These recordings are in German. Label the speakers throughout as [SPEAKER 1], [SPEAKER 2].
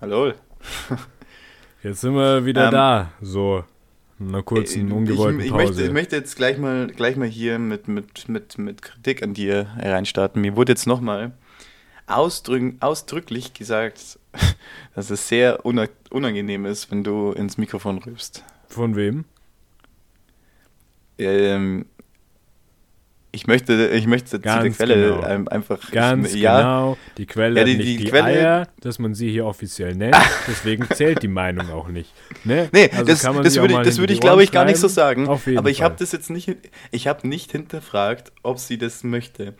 [SPEAKER 1] Hallo.
[SPEAKER 2] Jetzt sind wir wieder ähm, da. So, in einer kurzen, ungewollten
[SPEAKER 1] ich, ich
[SPEAKER 2] Pause.
[SPEAKER 1] Möchte, ich möchte jetzt gleich mal, gleich mal hier mit, mit, mit, mit Kritik an dir reinstarten. Mir wurde jetzt nochmal ausdrück, ausdrücklich gesagt, dass es sehr unangenehm ist, wenn du ins Mikrofon rübst.
[SPEAKER 2] Von wem?
[SPEAKER 1] Ähm, ich möchte, ich möchte
[SPEAKER 2] Ganz
[SPEAKER 1] die Quelle
[SPEAKER 2] genau.
[SPEAKER 1] einfach.
[SPEAKER 2] Ganz
[SPEAKER 1] ich, ja,
[SPEAKER 2] genau. Die Quelle
[SPEAKER 1] Ja, die- die
[SPEAKER 2] die,
[SPEAKER 1] Quelle-
[SPEAKER 2] Eier, dass man sie hier offiziell nennt. Deswegen zählt die Meinung auch nicht. Ne?
[SPEAKER 1] Nee,
[SPEAKER 2] Also
[SPEAKER 1] das,
[SPEAKER 2] kann man
[SPEAKER 1] das würde ich, das würde ich glaube ich gar nicht so sagen. Aber ich habe das jetzt nicht, ich habe nicht hinterfragt, ob sie das möchte.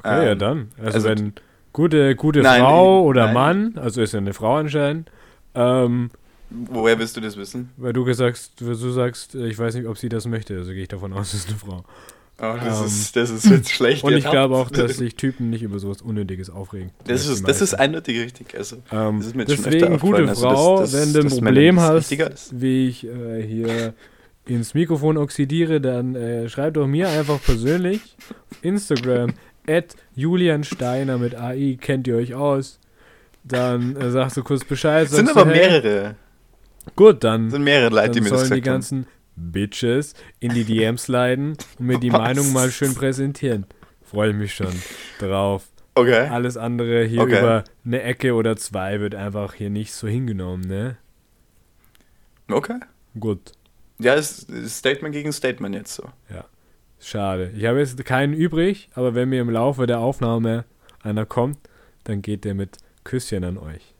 [SPEAKER 2] Okay, ja
[SPEAKER 1] Ähm,
[SPEAKER 2] dann. Also,
[SPEAKER 1] also-
[SPEAKER 2] wenn gute, gute
[SPEAKER 1] Nein,
[SPEAKER 2] Frau oder
[SPEAKER 1] nein.
[SPEAKER 2] Mann, also ist ja eine Frau anscheinend, ähm,
[SPEAKER 1] Woher willst du das wissen?
[SPEAKER 2] weil du gesagt, du sagst, ich weiß nicht, ob sie das möchte, also gehe ich davon aus, es ist eine Frau.
[SPEAKER 1] Oh, das,
[SPEAKER 2] Ähm,
[SPEAKER 1] ist, das ist jetzt schlecht.
[SPEAKER 2] Und ich glaube auch, dass sich Typen nicht über sowas Unnötiges aufregen.
[SPEAKER 1] Das ist, das ist eindeutig richtig. Also,
[SPEAKER 2] Ähm,
[SPEAKER 1] das ist mir
[SPEAKER 2] deswegen, gute
[SPEAKER 1] aufgefallen, also das-
[SPEAKER 2] Frau,
[SPEAKER 1] das-
[SPEAKER 2] wenn du ein Problem hast, wie ich äh, hier ins Mikrofon oxidiere, dann äh, schreib doch mir einfach persönlich auf Instagram at Julian Steiner mit AI, kennt ihr euch aus. Dann äh, sagst du kurz Bescheid.
[SPEAKER 1] Es sind aber
[SPEAKER 2] du, hey,
[SPEAKER 1] mehrere.
[SPEAKER 2] Gut, dann,
[SPEAKER 1] sind mehrere Leute, die mir das
[SPEAKER 2] sollen die
[SPEAKER 1] gesagt haben.
[SPEAKER 2] Bitches in die DMs leiten und mir die
[SPEAKER 1] Was?
[SPEAKER 2] Meinung mal schön präsentieren. Freue ich mich schon drauf.
[SPEAKER 1] Okay.
[SPEAKER 2] Alles andere hier
[SPEAKER 1] Okay.
[SPEAKER 2] über eine Ecke oder zwei wird einfach hier nicht so hingenommen, ne?
[SPEAKER 1] Okay.
[SPEAKER 2] Gut,
[SPEAKER 1] Ja, es ist Statement gegen Statement jetzt so.
[SPEAKER 2] schade. Ich habe jetzt keinen übrig, aber wenn mir im Laufe der Aufnahme einer kommt, dann geht der mit Küsschen an euch.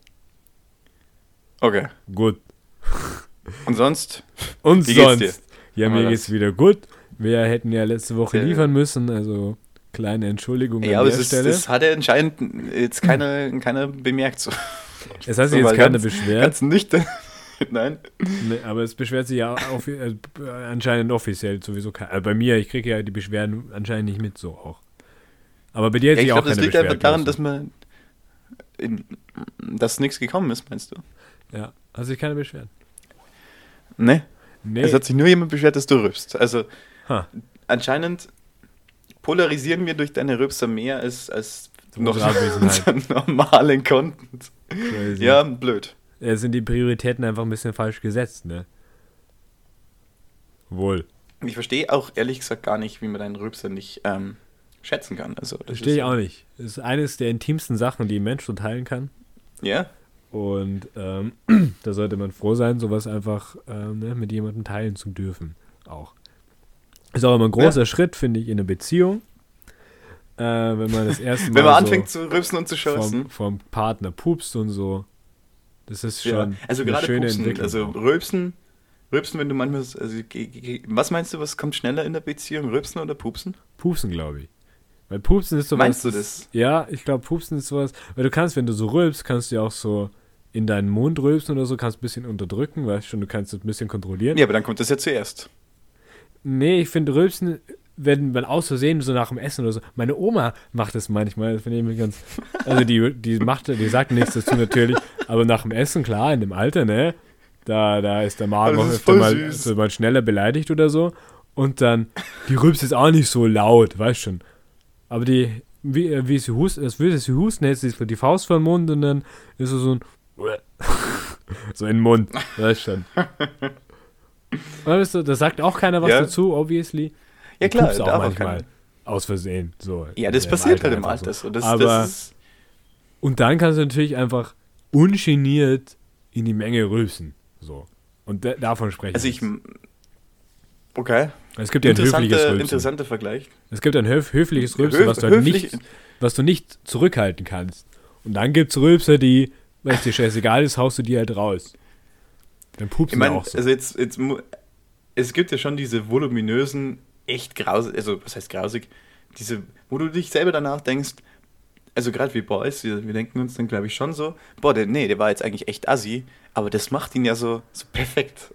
[SPEAKER 1] Okay.
[SPEAKER 2] Gut.
[SPEAKER 1] Und sonst?
[SPEAKER 2] Und
[SPEAKER 1] Wie geht's
[SPEAKER 2] sonst?
[SPEAKER 1] dir?
[SPEAKER 2] Ja, mir
[SPEAKER 1] wir
[SPEAKER 2] geht's wieder gut. Wir hätten ja letzte Woche liefern müssen, also kleine Entschuldigung
[SPEAKER 1] Ja,
[SPEAKER 2] an
[SPEAKER 1] aber
[SPEAKER 2] der
[SPEAKER 1] es, ist,
[SPEAKER 2] Stelle.
[SPEAKER 1] das hat ja anscheinend jetzt keiner, keiner bemerkt. So.
[SPEAKER 2] es hat
[SPEAKER 1] so
[SPEAKER 2] sich
[SPEAKER 1] mal
[SPEAKER 2] jetzt keiner beschwert.
[SPEAKER 1] Ganz nüchtern. Nein.
[SPEAKER 2] Nee, aber es beschwert sich ja auf, äh, anscheinend offiziell sowieso keiner. Also bei mir, ich kriege ja die Beschwerden anscheinend nicht mit, so auch. Aber bei dir hat
[SPEAKER 1] Ja, ich
[SPEAKER 2] auch
[SPEAKER 1] glaube, das
[SPEAKER 2] keine
[SPEAKER 1] liegt einfach daran, dass man. In, dass nichts gekommen ist, meinst du?
[SPEAKER 2] so. Ja, hat sich keiner beschwert.
[SPEAKER 1] Ne?
[SPEAKER 2] Nee.
[SPEAKER 1] Es hat sich nur jemand beschwert, dass du rübst. Also
[SPEAKER 2] Ha.
[SPEAKER 1] anscheinend polarisieren wir durch deine Rübser mehr als, als noch
[SPEAKER 2] Abwesenheit.
[SPEAKER 1] unseren normalen Content.
[SPEAKER 2] Crazy.
[SPEAKER 1] Ja, blöd.
[SPEAKER 2] Ja, sind die Prioritäten einfach ein bisschen falsch gesetzt, ne? Wohl.
[SPEAKER 1] Ich verstehe auch ehrlich gesagt gar nicht, wie man deinen Rübser nicht ähm, schätzen kann. Also, das
[SPEAKER 2] Verstehe ich auch nicht. Das ist eines der intimsten Sachen, die ein Mensch so teilen kann.
[SPEAKER 1] Ja?
[SPEAKER 2] Und ähm, da sollte man froh sein, sowas einfach ähm, ne, mit jemandem teilen zu dürfen. Auch. Ist auch immer ein großer Schritt, finde ich, in einer Beziehung. Äh, wenn man das erste Mal
[SPEAKER 1] Wenn man
[SPEAKER 2] so
[SPEAKER 1] anfängt zu rübsen und zu schossen.
[SPEAKER 2] vom, vom Partner pupst und so. Das ist schon
[SPEAKER 1] Ja. Also
[SPEAKER 2] eine
[SPEAKER 1] gerade
[SPEAKER 2] schöne
[SPEAKER 1] Pupsen,
[SPEAKER 2] Entwicklung.
[SPEAKER 1] also. Rülpsen, Rülpsen, wenn du manchmal, also, was meinst du, was kommt schneller in der Beziehung, Rülpsen oder Pupsen?
[SPEAKER 2] Pupsen, glaube ich. Weil Pupsen ist sowas.
[SPEAKER 1] Meinst du das?
[SPEAKER 2] Ja, ich glaube, Pupsen ist sowas. Weil du kannst, wenn du so rülpst, kannst du ja auch so in deinen Mund rülpsen oder so, kannst ein bisschen unterdrücken, weißt schon, du kannst es ein bisschen kontrollieren.
[SPEAKER 1] Ja, aber dann kommt das ja zuerst.
[SPEAKER 2] Nee, ich finde Rülpsen, wenn man aus Versehen so nach dem Essen oder so. Meine Oma macht das manchmal, das finde ich mir ganz. Also die, die macht, die sagt nichts dazu natürlich, aber nach dem Essen, klar, in dem Alter, ne? Da, da ist der Magen auch
[SPEAKER 1] das
[SPEAKER 2] öfter mal,
[SPEAKER 1] süß.
[SPEAKER 2] so mal schneller beleidigt oder so. Und dann, die rülpst jetzt auch nicht so laut, weißt schon. Aber die, wie, äh, wie sie hustet, als würde sie husten, hält sie die Faust vor den Mund und dann ist so so ein so in den Mund, weißt schon. Weißt du, da sagt auch keiner was
[SPEAKER 1] Ja.
[SPEAKER 2] dazu, obviously.
[SPEAKER 1] Ja klar,
[SPEAKER 2] pupst auch manchmal
[SPEAKER 1] keiner.
[SPEAKER 2] aus Versehen. So,
[SPEAKER 1] Ja, das passiert halt im Alter so. Das,
[SPEAKER 2] Aber-
[SPEAKER 1] das
[SPEAKER 2] Und dann kannst du natürlich einfach ungeniert in die Menge rülpsen. So. Und da- davon spreche
[SPEAKER 1] also ich,
[SPEAKER 2] jetzt.
[SPEAKER 1] okay,
[SPEAKER 2] Es gibt ja ein höfliches Rülpsen.
[SPEAKER 1] interessanter Vergleich.
[SPEAKER 2] Es gibt ein höf höfliches Rülpsen,
[SPEAKER 1] Höf-
[SPEAKER 2] was, du halt nicht, was du nicht zurückhalten kannst. Und dann gibt es Rülpser, die, wenn es dir scheißegal ist, haust du die halt raus. Dann
[SPEAKER 1] Ich
[SPEAKER 2] pupsen
[SPEAKER 1] meine,
[SPEAKER 2] auch so.
[SPEAKER 1] also jetzt, jetzt, es gibt ja schon diese voluminösen, echt grausig, also was heißt grausig, diese, wo du dich selber danach denkst, also gerade wie Boys, wir, wir denken uns dann glaube ich schon so, boah, der, nee, der war jetzt eigentlich echt assi, aber das macht ihn ja so, so perfekt.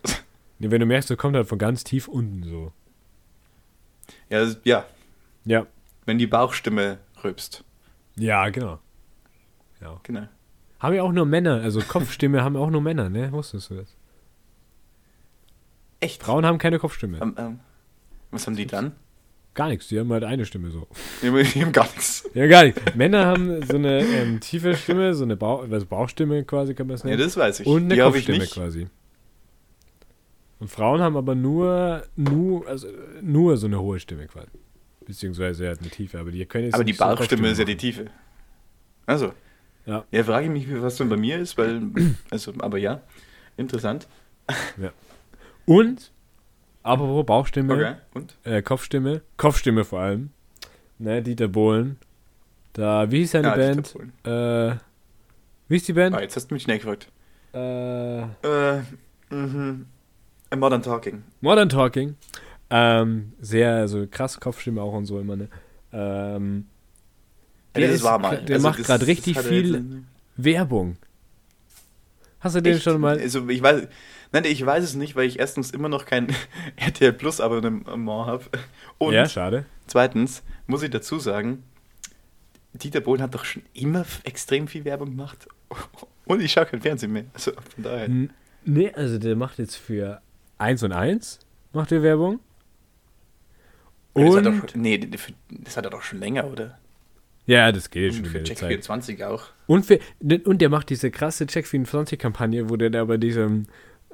[SPEAKER 2] Nee, wenn du merkst, der kommt halt von ganz tief unten so.
[SPEAKER 1] ja, ja,
[SPEAKER 2] Ja.
[SPEAKER 1] wenn die Bauchstimme rülpst.
[SPEAKER 2] Ja, genau. Ja.
[SPEAKER 1] Genau.
[SPEAKER 2] Haben ja auch nur Männer, also Kopfstimme haben auch nur Männer, ne? Wusstest du das?
[SPEAKER 1] Echt?
[SPEAKER 2] Frauen haben keine Kopfstimme.
[SPEAKER 1] Ähm, ähm, was haben die dann?
[SPEAKER 2] gar nichts. Die haben halt eine Stimme so.
[SPEAKER 1] Die haben- die haben gar nichts.
[SPEAKER 2] Ja, gar nichts. Männer haben so eine ähm, tiefe Stimme, so eine Bauch, also Bauchstimme quasi, kann man es
[SPEAKER 1] Ja,
[SPEAKER 2] nennen.
[SPEAKER 1] das weiß ich.
[SPEAKER 2] und eine
[SPEAKER 1] die
[SPEAKER 2] Kopfstimme quasi. Und Frauen haben aber nur, nur, also nur so eine hohe Stimme quasi. Beziehungsweise halt eine tiefe, aber die können jetzt
[SPEAKER 1] Aber die
[SPEAKER 2] nicht so
[SPEAKER 1] Bauchstimme ist ja die. Tiefe. Also.
[SPEAKER 2] Ja.
[SPEAKER 1] Ja, frage ich mich, was denn bei mir ist, weil. Also, aber ja. Interessant.
[SPEAKER 2] Und, apropos Bauchstimme,
[SPEAKER 1] Okay. Und?
[SPEAKER 2] äh, Kopfstimme, Kopfstimme vor allem, ne, Dieter Bohlen, da, wie hieß seine
[SPEAKER 1] Ja,
[SPEAKER 2] Band? Äh, wie hieß die Band?
[SPEAKER 1] Ah, jetzt hast du mich schnell gefragt.
[SPEAKER 2] Äh,
[SPEAKER 1] Äh, mhm. A Modern Talking.
[SPEAKER 2] Modern Talking. Ähm, sehr, also krass Kopfstimme auch und so immer, ne? Ähm,
[SPEAKER 1] Ja,
[SPEAKER 2] der ist-
[SPEAKER 1] war mal.
[SPEAKER 2] der
[SPEAKER 1] Also
[SPEAKER 2] macht gerade richtig
[SPEAKER 1] er
[SPEAKER 2] viel Werbung. Hast du den
[SPEAKER 1] Echt?
[SPEAKER 2] schon mal?
[SPEAKER 1] Also ich weiß, nein, ich weiß es nicht, weil ich erstens immer noch kein RTL Plus Abonnement habe. Und
[SPEAKER 2] ja, schade.
[SPEAKER 1] zweitens muss ich dazu sagen, Dieter Bohlen hat doch schon immer extrem viel Werbung gemacht. Und ich schaue kein Fernsehen mehr. Also von daher.
[SPEAKER 2] Nee, also der macht jetzt für 1 und 1 macht der Werbung.
[SPEAKER 1] das, hat
[SPEAKER 2] Und,
[SPEAKER 1] er doch, nee, das hat er doch schon länger, oder?
[SPEAKER 2] Ja, das geht
[SPEAKER 1] Und
[SPEAKER 2] schon
[SPEAKER 1] für Check
[SPEAKER 2] Zeit.
[SPEAKER 1] 24 auch.
[SPEAKER 2] Und, für, und der macht diese krasse Check24-Kampagne, wo der da bei diesem,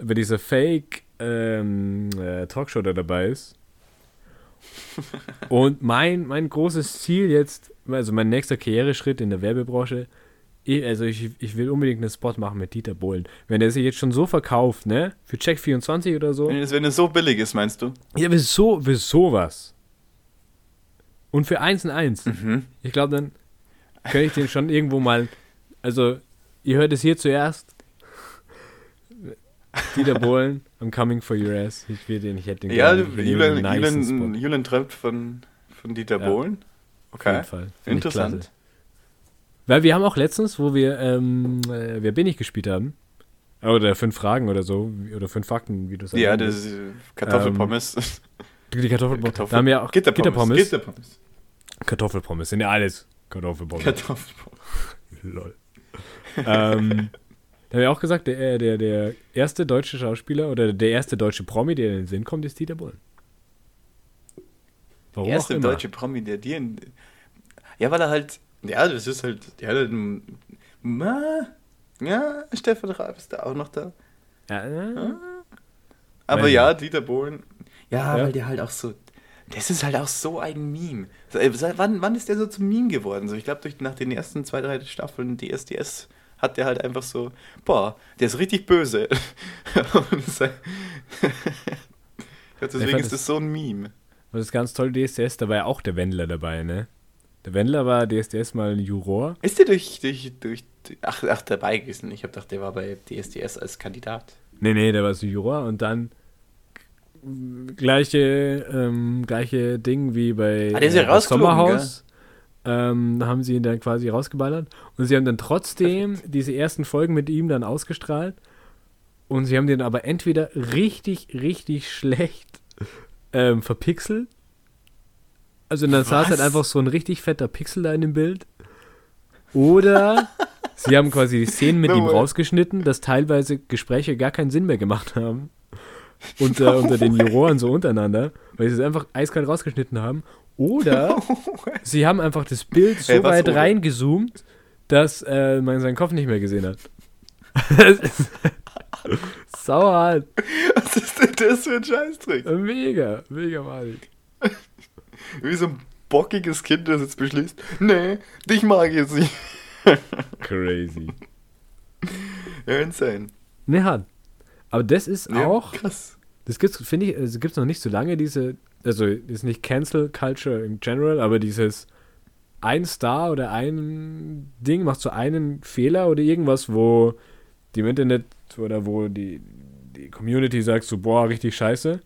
[SPEAKER 2] bei dieser Fake ähm, äh, Talkshow da dabei ist. und mein, mein großes Ziel jetzt, also mein nächster Karriereschritt in der Werbebranche, ich, also ich, ich will unbedingt einen Spot machen mit Dieter Bohlen. Wenn der sich jetzt schon so verkauft, ne, für Check24 oder so.
[SPEAKER 1] Wenn es so billig ist, meinst du?
[SPEAKER 2] Ja, für, so, für sowas. Und für 1 und 1.
[SPEAKER 1] Mhm.
[SPEAKER 2] Ich glaube, dann könnte ich den schon irgendwo mal. Also, ihr hört es hier zuerst. Dieter Bohlen, I'm coming for your ass. Ich will den, ich hätte den
[SPEAKER 1] Ja, Julian, Julian. Julian träumt von, von Dieter
[SPEAKER 2] Ja.
[SPEAKER 1] Bohlen.
[SPEAKER 2] Auf
[SPEAKER 1] Okay. Interessant.
[SPEAKER 2] Weil wir haben auch letztens, wo wir ähm, äh, Wer bin ich gespielt haben, oder fünf Fragen oder so, oder fünf Fakten, wie du sagst.
[SPEAKER 1] Ja, das ist Kartoffelpommes.
[SPEAKER 2] Die Kartoffelpommes.
[SPEAKER 1] Kartoffel-
[SPEAKER 2] Da haben wir auch
[SPEAKER 1] Gitterpommes.
[SPEAKER 2] Gitterpommes.
[SPEAKER 1] Gitterpommes.
[SPEAKER 2] Kartoffelpommes, sind ja alles Kartoffelpommes.
[SPEAKER 1] Kartoffelpommes.
[SPEAKER 2] Lol. ähm, da habe ich auch gesagt, der, der, der erste deutsche Schauspieler oder der erste deutsche Promi, der in den Sinn kommt, ist Dieter Bohlen. Warum
[SPEAKER 1] erste
[SPEAKER 2] auch immer.
[SPEAKER 1] deutsche Promi, der dir. in- Ja, weil er halt. Ja, das ist halt. Der hat halt. Ma, ja, Stefan Raab ist da auch noch da.
[SPEAKER 2] Ja, äh,
[SPEAKER 1] Aber ja, Dieter Bohlen. Ja,
[SPEAKER 2] Ja.
[SPEAKER 1] weil der halt auch so. Das ist halt auch so ein Meme. Äh, seit Wann, wann ist der so zum Meme geworden? So, ich glaube, nach den ersten zwei, drei Staffeln DSDS hat der halt einfach so, boah, der ist richtig böse. Deswegen ist
[SPEAKER 2] das-
[SPEAKER 1] das so ein Meme.
[SPEAKER 2] das ist ganz toll, DSDS, da war ja auch der Wendler dabei, ne? Der Wendler war DSDS mal ein Juror.
[SPEAKER 1] Ist der durch, durch, durch, ach, ach, dabei gewesen? Ich habe gedacht, der war bei DSDS als Kandidat.
[SPEAKER 2] Nee, nee, der war so Juror und dann gleiche, ähm, gleiche Ding wie bei
[SPEAKER 1] Ah,
[SPEAKER 2] äh, Sommerhaus. Ähm, da haben sie ihn dann quasi rausgeballert. Und sie haben dann trotzdem diese ersten Folgen mit ihm dann ausgestrahlt. Und sie haben den aber entweder richtig, richtig schlecht ähm, verpixelt. Also dann saß halt
[SPEAKER 1] Was?
[SPEAKER 2] einfach so ein richtig fetter Pixel da in dem Bild. Oder sie haben quasi die Szenen mit
[SPEAKER 1] No
[SPEAKER 2] ihm
[SPEAKER 1] way.
[SPEAKER 2] rausgeschnitten, dass teilweise Gespräche gar keinen Sinn mehr gemacht haben. Unter, unter den Juroren so untereinander, weil sie es einfach eiskalt rausgeschnitten haben. Oder sie haben einfach das Bild so
[SPEAKER 1] Ey, was,
[SPEAKER 2] weit
[SPEAKER 1] oder?
[SPEAKER 2] reingezoomt, dass äh, man seinen Kopf nicht mehr gesehen hat. sauerhart.
[SPEAKER 1] Was ist denn das für ein Scheißtrick?
[SPEAKER 2] Mega, mega malig.
[SPEAKER 1] Wie so ein bockiges Kind, das jetzt beschließt, nee, dich mag ich jetzt nicht.
[SPEAKER 2] Crazy.
[SPEAKER 1] Ja, insane.
[SPEAKER 2] Ne, hat. Aber das ist
[SPEAKER 1] Ja,
[SPEAKER 2] auch,
[SPEAKER 1] Krass.
[SPEAKER 2] das gibt's, finde ich, also gibt's noch nicht so lange, diese, also ist nicht Cancel Culture im General, aber dieses ein Star oder ein Ding macht so einen Fehler oder irgendwas, wo die im Internet oder wo die, die Community sagt so, boah, richtig scheiße.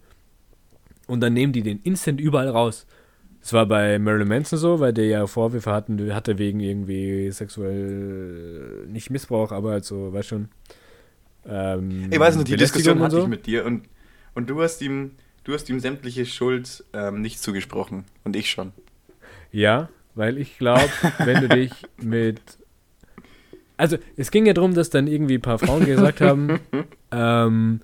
[SPEAKER 2] Und dann nehmen die den instant überall raus. Das war bei Marilyn Manson so, weil der ja Vorwürfe hatten, hatte wegen irgendwie sexuell, nicht Missbrauch, aber halt so, weißt schon. Ähm,
[SPEAKER 1] Ich weiß noch, die Diskussion hatte ich
[SPEAKER 2] so.
[SPEAKER 1] mit dir und, und du hast ihm, du hast ihm sämtliche Schuld ähm, nicht zugesprochen. Und ich schon.
[SPEAKER 2] Ja, weil ich glaube, wenn du dich mit. Also, es ging ja darum, dass dann irgendwie ein paar Frauen gesagt haben, ähm,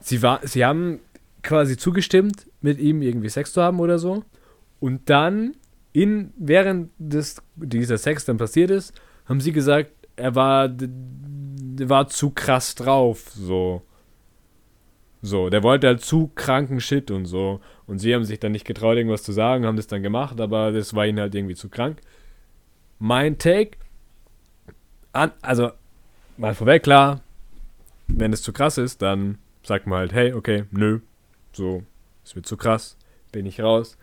[SPEAKER 2] sie, war, sie haben quasi zugestimmt, mit ihm irgendwie Sex zu haben oder so. Und dann, in, während des, dieser Sex dann passiert ist, haben sie gesagt, er war, war zu krass drauf, so. So, der wollte halt zu kranken Shit und so. Und sie haben sich dann nicht getraut, irgendwas zu sagen, haben das dann gemacht, aber das war ihnen halt irgendwie zu krank. Mein Take, an, also mal vorweg, klar, wenn es zu krass ist, dann sagt man halt, hey, okay, nö, so, es wird zu krass, bin ich raus.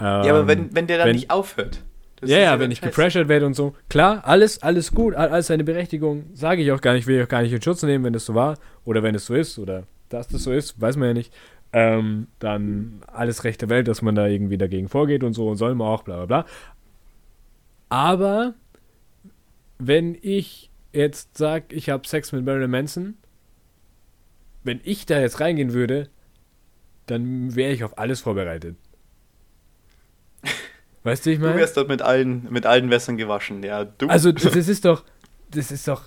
[SPEAKER 1] ja, aber
[SPEAKER 2] Ähm,
[SPEAKER 1] wenn, wenn der dann
[SPEAKER 2] wenn-
[SPEAKER 1] nicht aufhört. Das
[SPEAKER 2] ja, ja, wenn ich gepressured werde und so. Klar, alles, alles gut, all- alles seine Berechtigung. Sage ich auch gar nicht, will ich auch gar nicht in Schutz nehmen, wenn das so war. Oder wenn es so ist. Oder dass das so ist, weiß man ja nicht. Ähm, dann alles Recht der Welt, dass man da irgendwie dagegen vorgeht und so und soll man auch, bla bla bla. Aber wenn ich jetzt sage, ich habe Sex mit Marilyn Manson, wenn ich da jetzt reingehen würde, dann wäre ich auf alles vorbereitet. Weißt du, ich
[SPEAKER 1] Du
[SPEAKER 2] meine?
[SPEAKER 1] wärst dort mit allen, mit allen Wässern gewaschen, ja. Du.
[SPEAKER 2] Also, das ist doch, das ist doch,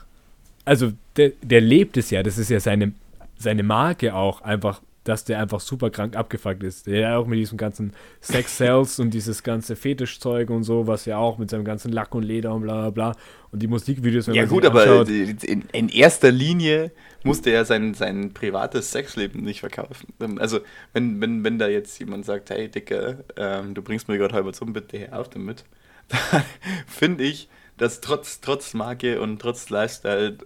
[SPEAKER 2] also, der, der lebt es ja, das ist ja seine, seine Marke auch, einfach, dass der einfach super krank abgefuckt ist. Der ja auch mit diesem ganzen Sex Cells und dieses ganze Fetischzeug und so, was ja auch mit seinem ganzen Lack und Leder und bla bla bla. Und die Musikvideos, wenn
[SPEAKER 1] ja gut, aber in, in erster Linie musste er sein, sein privates Sexleben nicht verkaufen. Also wenn, wenn, wenn da jetzt jemand sagt, hey Dicker, ähm, du bringst mir gerade halber zum, bitte hör auf damit, dann finde ich, dass trotz, trotz Marke und trotz Lifestyle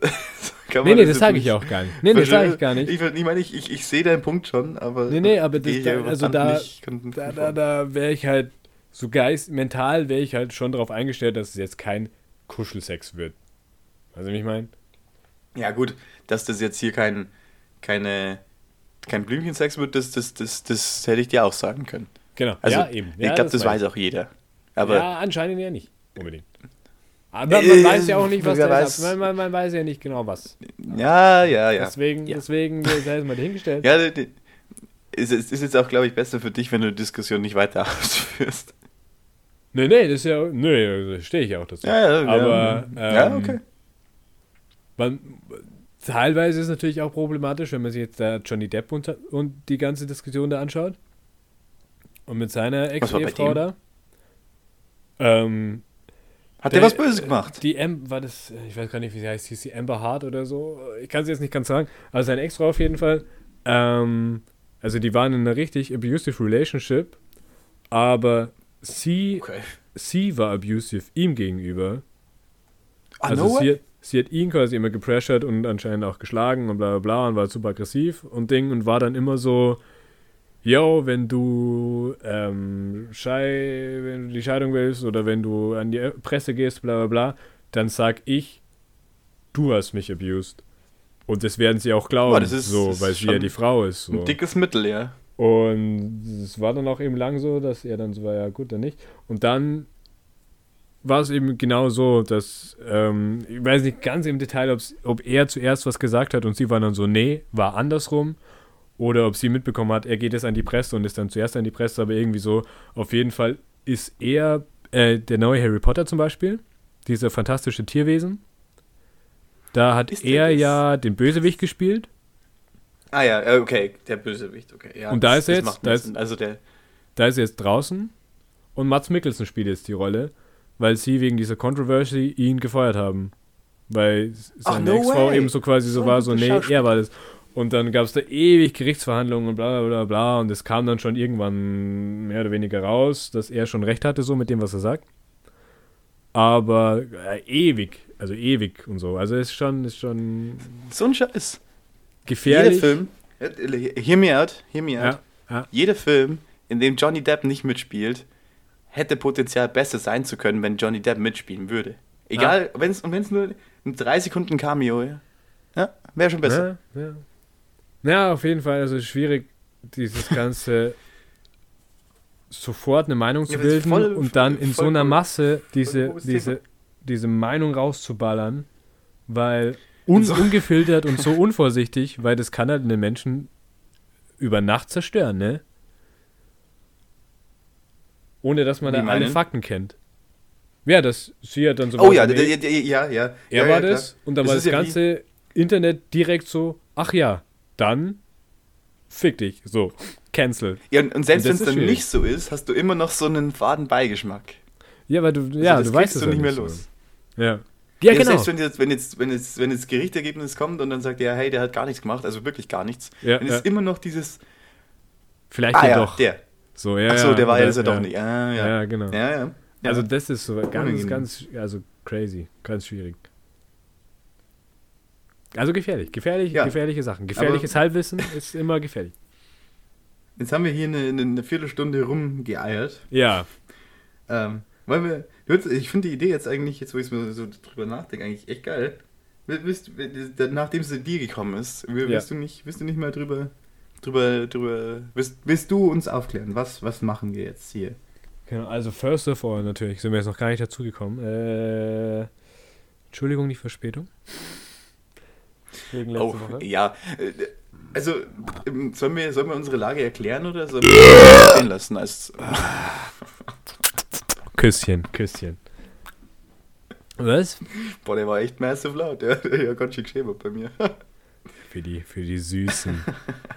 [SPEAKER 1] kann
[SPEAKER 2] Nee, nee, das sage ich auch gar nicht. Nee, nee, das sage ich gar nicht.
[SPEAKER 1] Ich, ich meine, ich, ich, ich sehe deinen Punkt schon, aber
[SPEAKER 2] Nee, nee, aber das- da- also da-
[SPEAKER 1] nicht
[SPEAKER 2] Da, da, da wäre ich halt, so geist, mental wäre ich halt schon darauf eingestellt, dass es jetzt kein Kuschelsex wird. Also, wie ich meine?
[SPEAKER 1] Ja, gut, dass das jetzt hier kein, keine, kein Blümchensex wird, das, das, das, das hätte ich dir auch sagen können.
[SPEAKER 2] Genau.
[SPEAKER 1] Also,
[SPEAKER 2] ja, eben.
[SPEAKER 1] ich
[SPEAKER 2] Ja,
[SPEAKER 1] glaube, das,
[SPEAKER 2] weiß
[SPEAKER 1] weiß auch jeder. Aber
[SPEAKER 2] ja, anscheinend ja nicht unbedingt. Aber man
[SPEAKER 1] Äh,
[SPEAKER 2] weiß ja auch nicht, was da
[SPEAKER 1] weiß.
[SPEAKER 2] ist. Man, man, man weiß ja nicht genau was.
[SPEAKER 1] ja, ja, ja.
[SPEAKER 2] Deswegen,
[SPEAKER 1] ja.
[SPEAKER 2] deswegen sei es mal dahingestellt.
[SPEAKER 1] Ja, es ist, ist jetzt auch, glaube ich, besser für dich, wenn du die Diskussion nicht weiter ausführst.
[SPEAKER 2] Nee, nee, das ist ja. Nee, da stehe ich auch dazu.
[SPEAKER 1] Ja, ja,
[SPEAKER 2] Aber,
[SPEAKER 1] ja. ja,
[SPEAKER 2] ähm,
[SPEAKER 1] okay.
[SPEAKER 2] Man, teilweise ist es natürlich auch problematisch, wenn man sich jetzt da Johnny Depp und, und die ganze Diskussion da anschaut. Und mit seiner Ex-Ehefrau da. Ähm,
[SPEAKER 1] Hat der was Böses gemacht?
[SPEAKER 2] Die Am war das, ich weiß gar nicht, wie sie heißt, hieß sie Amber Hart oder so. Ich kann sie jetzt nicht ganz sagen. Also seine Ex-Frau auf jeden Fall. Ähm, also die waren in einer richtig abusive Relationship, aber sie,
[SPEAKER 1] Okay.
[SPEAKER 2] sie war abusive ihm gegenüber.
[SPEAKER 1] Ah,
[SPEAKER 2] also
[SPEAKER 1] no
[SPEAKER 2] sie, sie hat ihn quasi immer gepressured und anscheinend auch geschlagen und bla bla bla und war super aggressiv und Ding und war dann immer so, yo, wenn du, ähm, Schei wenn du die Scheidung willst oder wenn du an die Presse gehst, bla bla bla, dann sag ich, du hast mich abused. Und das werden sie auch glauben,
[SPEAKER 1] ist-
[SPEAKER 2] so, weil sie ja die Frau ist. So.
[SPEAKER 1] Ein dickes Mittel, ja.
[SPEAKER 2] Und es war dann auch eben lang so, dass er dann so war, ja gut, dann nicht. Und dann war es eben genau so, dass, ähm, ich weiß nicht ganz im Detail, ob er zuerst was gesagt hat und sie war dann so, nee, war andersrum. Oder ob sie mitbekommen hat, er geht jetzt an die Presse und ist dann zuerst an die Presse, aber irgendwie so. Auf jeden Fall ist er, äh, der neue Harry Potter zum Beispiel, dieser fantastische Tierwesen, da hat
[SPEAKER 1] Ist
[SPEAKER 2] er ja den Bösewicht gespielt.
[SPEAKER 1] Ah ja, äh, okay, der Bösewicht, okay. Ja,
[SPEAKER 2] Und da
[SPEAKER 1] das-
[SPEAKER 2] ist er jetzt- da ist-.
[SPEAKER 1] Also der,
[SPEAKER 2] Da ist er jetzt draußen und Mats Mikkelsen spielt jetzt die Rolle, weil sie wegen dieser Controversy ihn gefeuert haben. Weil seine
[SPEAKER 1] no
[SPEAKER 2] Ex-Frau eben so quasi so
[SPEAKER 1] So ein
[SPEAKER 2] war, so, nee, er war das. Und dann gab es da ewig Gerichtsverhandlungen und bla bla bla bla und es kam dann schon irgendwann mehr oder weniger raus, dass er schon recht hatte, so mit dem, was er sagt. Aber äh, ewig, also ewig und so. Also ist schon, ist schon
[SPEAKER 1] so ein Scheiß.
[SPEAKER 2] gefährlich.
[SPEAKER 1] Jeder Film, hear me out, hear me out.
[SPEAKER 2] Ja, ja.
[SPEAKER 1] Jeder Film, in dem Johnny Depp nicht mitspielt, hätte Potenzial besser sein zu können, wenn Johnny Depp mitspielen würde. Egal, wenn es und wenn es nur ein 3 Sekunden Cameo, ja, ja wäre schon besser.
[SPEAKER 2] Ja, ja. ja, auf jeden Fall. Also schwierig, dieses Ganze sofort eine Meinung zu
[SPEAKER 1] Ja,
[SPEAKER 2] bilden
[SPEAKER 1] voll-
[SPEAKER 2] und dann in so einer. Masse diese, diese, diese Meinung rauszuballern, weil un
[SPEAKER 1] So.
[SPEAKER 2] ungefiltert und so unvorsichtig, weil das kann halt einen Menschen über Nacht zerstören, ne? Ohne dass man
[SPEAKER 1] Wie
[SPEAKER 2] da alle
[SPEAKER 1] meinen?
[SPEAKER 2] Fakten kennt. Ja, das sie hat dann so
[SPEAKER 1] Oh ja, d- ja, ja.
[SPEAKER 2] er
[SPEAKER 1] ja,
[SPEAKER 2] war
[SPEAKER 1] ja,
[SPEAKER 2] das und dann war das
[SPEAKER 1] ja
[SPEAKER 2] ganze Internet direkt so, ach ja, dann fick dich. So. cancelled.
[SPEAKER 1] Ja, und, und selbst wenn es dann
[SPEAKER 2] schwierig.
[SPEAKER 1] nicht so ist, hast du immer noch so einen faden Beigeschmack.
[SPEAKER 2] Ja, weil du, ja,
[SPEAKER 1] Also das
[SPEAKER 2] du weißt es
[SPEAKER 1] du
[SPEAKER 2] ja
[SPEAKER 1] nicht mehr
[SPEAKER 2] so.
[SPEAKER 1] los.
[SPEAKER 2] Ja. Ja,
[SPEAKER 1] Ja,
[SPEAKER 2] genau.
[SPEAKER 1] Selbst wenn jetzt, wenn jetzt, wenn jetzt, wenn jetzt Gerichtergebnis kommt und dann sagt er, hey, der hat gar nichts gemacht, also wirklich gar nichts,
[SPEAKER 2] Ja,
[SPEAKER 1] dann
[SPEAKER 2] ja.
[SPEAKER 1] ist immer noch dieses,
[SPEAKER 2] Vielleicht
[SPEAKER 1] ah
[SPEAKER 2] ja,
[SPEAKER 1] ja,
[SPEAKER 2] doch.
[SPEAKER 1] der.
[SPEAKER 2] So, ja,
[SPEAKER 1] Ach so,
[SPEAKER 2] ja,
[SPEAKER 1] der war ja, er doch nicht. Ah,
[SPEAKER 2] Ja,
[SPEAKER 1] ja.
[SPEAKER 2] genau.
[SPEAKER 1] Ja, ja. ja.
[SPEAKER 2] Also das ist so ganz, ganz, also crazy, ganz schwierig. Also gefährlich, gefährlich,
[SPEAKER 1] Ja.
[SPEAKER 2] gefährliche Sachen. Gefährliches Halbwissen ist immer gefährlich.
[SPEAKER 1] Jetzt haben wir hier eine, eine, Viertelstunde rumgeeiert.
[SPEAKER 2] Ja,
[SPEAKER 1] Ähm, weil wir, ich finde die Idee jetzt eigentlich, jetzt wo ich mir so drüber nachdenke, eigentlich echt geil. Willst, willst, nachdem es zu dir gekommen ist, will-
[SPEAKER 2] Ja.
[SPEAKER 1] willst, du nicht, willst du nicht mal drüber, drüber, drüber, willst, willst du uns aufklären, was, was machen wir jetzt hier?
[SPEAKER 2] genau. Also first of all natürlich, sind wir jetzt noch gar nicht dazugekommen. Äh, Entschuldigung die Verspätung. Wegen letzter
[SPEAKER 1] Oh,
[SPEAKER 2] Woche.
[SPEAKER 1] ja. äh, Also, ähm, sollen wir, sollen wir unsere Lage erklären oder sollen wir stehen lassen? Als,
[SPEAKER 2] Küsschen, Küsschen. Was?
[SPEAKER 1] boah, der war echt massive laut. Der hat ja ganz schön geschäbert bei mir.
[SPEAKER 2] Für die, für die Süßen.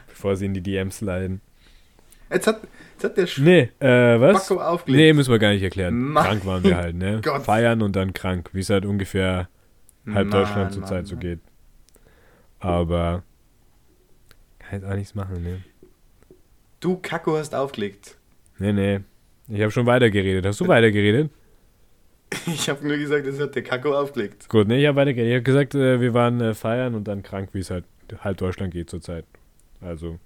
[SPEAKER 2] bevor sie in die DMs leiden.
[SPEAKER 1] Jetzt hat, jetzt hat der Sch
[SPEAKER 2] Nee, äh, was?
[SPEAKER 1] Aufgelegt.
[SPEAKER 2] Nee, müssen wir gar nicht erklären.
[SPEAKER 1] Mein
[SPEAKER 2] krank waren wir halt, ne?
[SPEAKER 1] Gott.
[SPEAKER 2] Feiern und dann krank, wie es halt ungefähr halb
[SPEAKER 1] Mann,
[SPEAKER 2] Deutschland zurzeit so geht. Aber kann jetzt auch nichts machen, ne?
[SPEAKER 1] Du Kacko hast aufgelegt.
[SPEAKER 2] Nee, nee. Ich habe schon weitergeredet. Hast du weitergeredet?
[SPEAKER 1] Ich habe nur gesagt, es hat der Kacko aufgelegt.
[SPEAKER 2] Gut, ne, ich habe weitergeredet. Ich habe gesagt, äh, wir waren äh, feiern und dann krank, wie es halt halb Deutschland geht zurzeit. Also,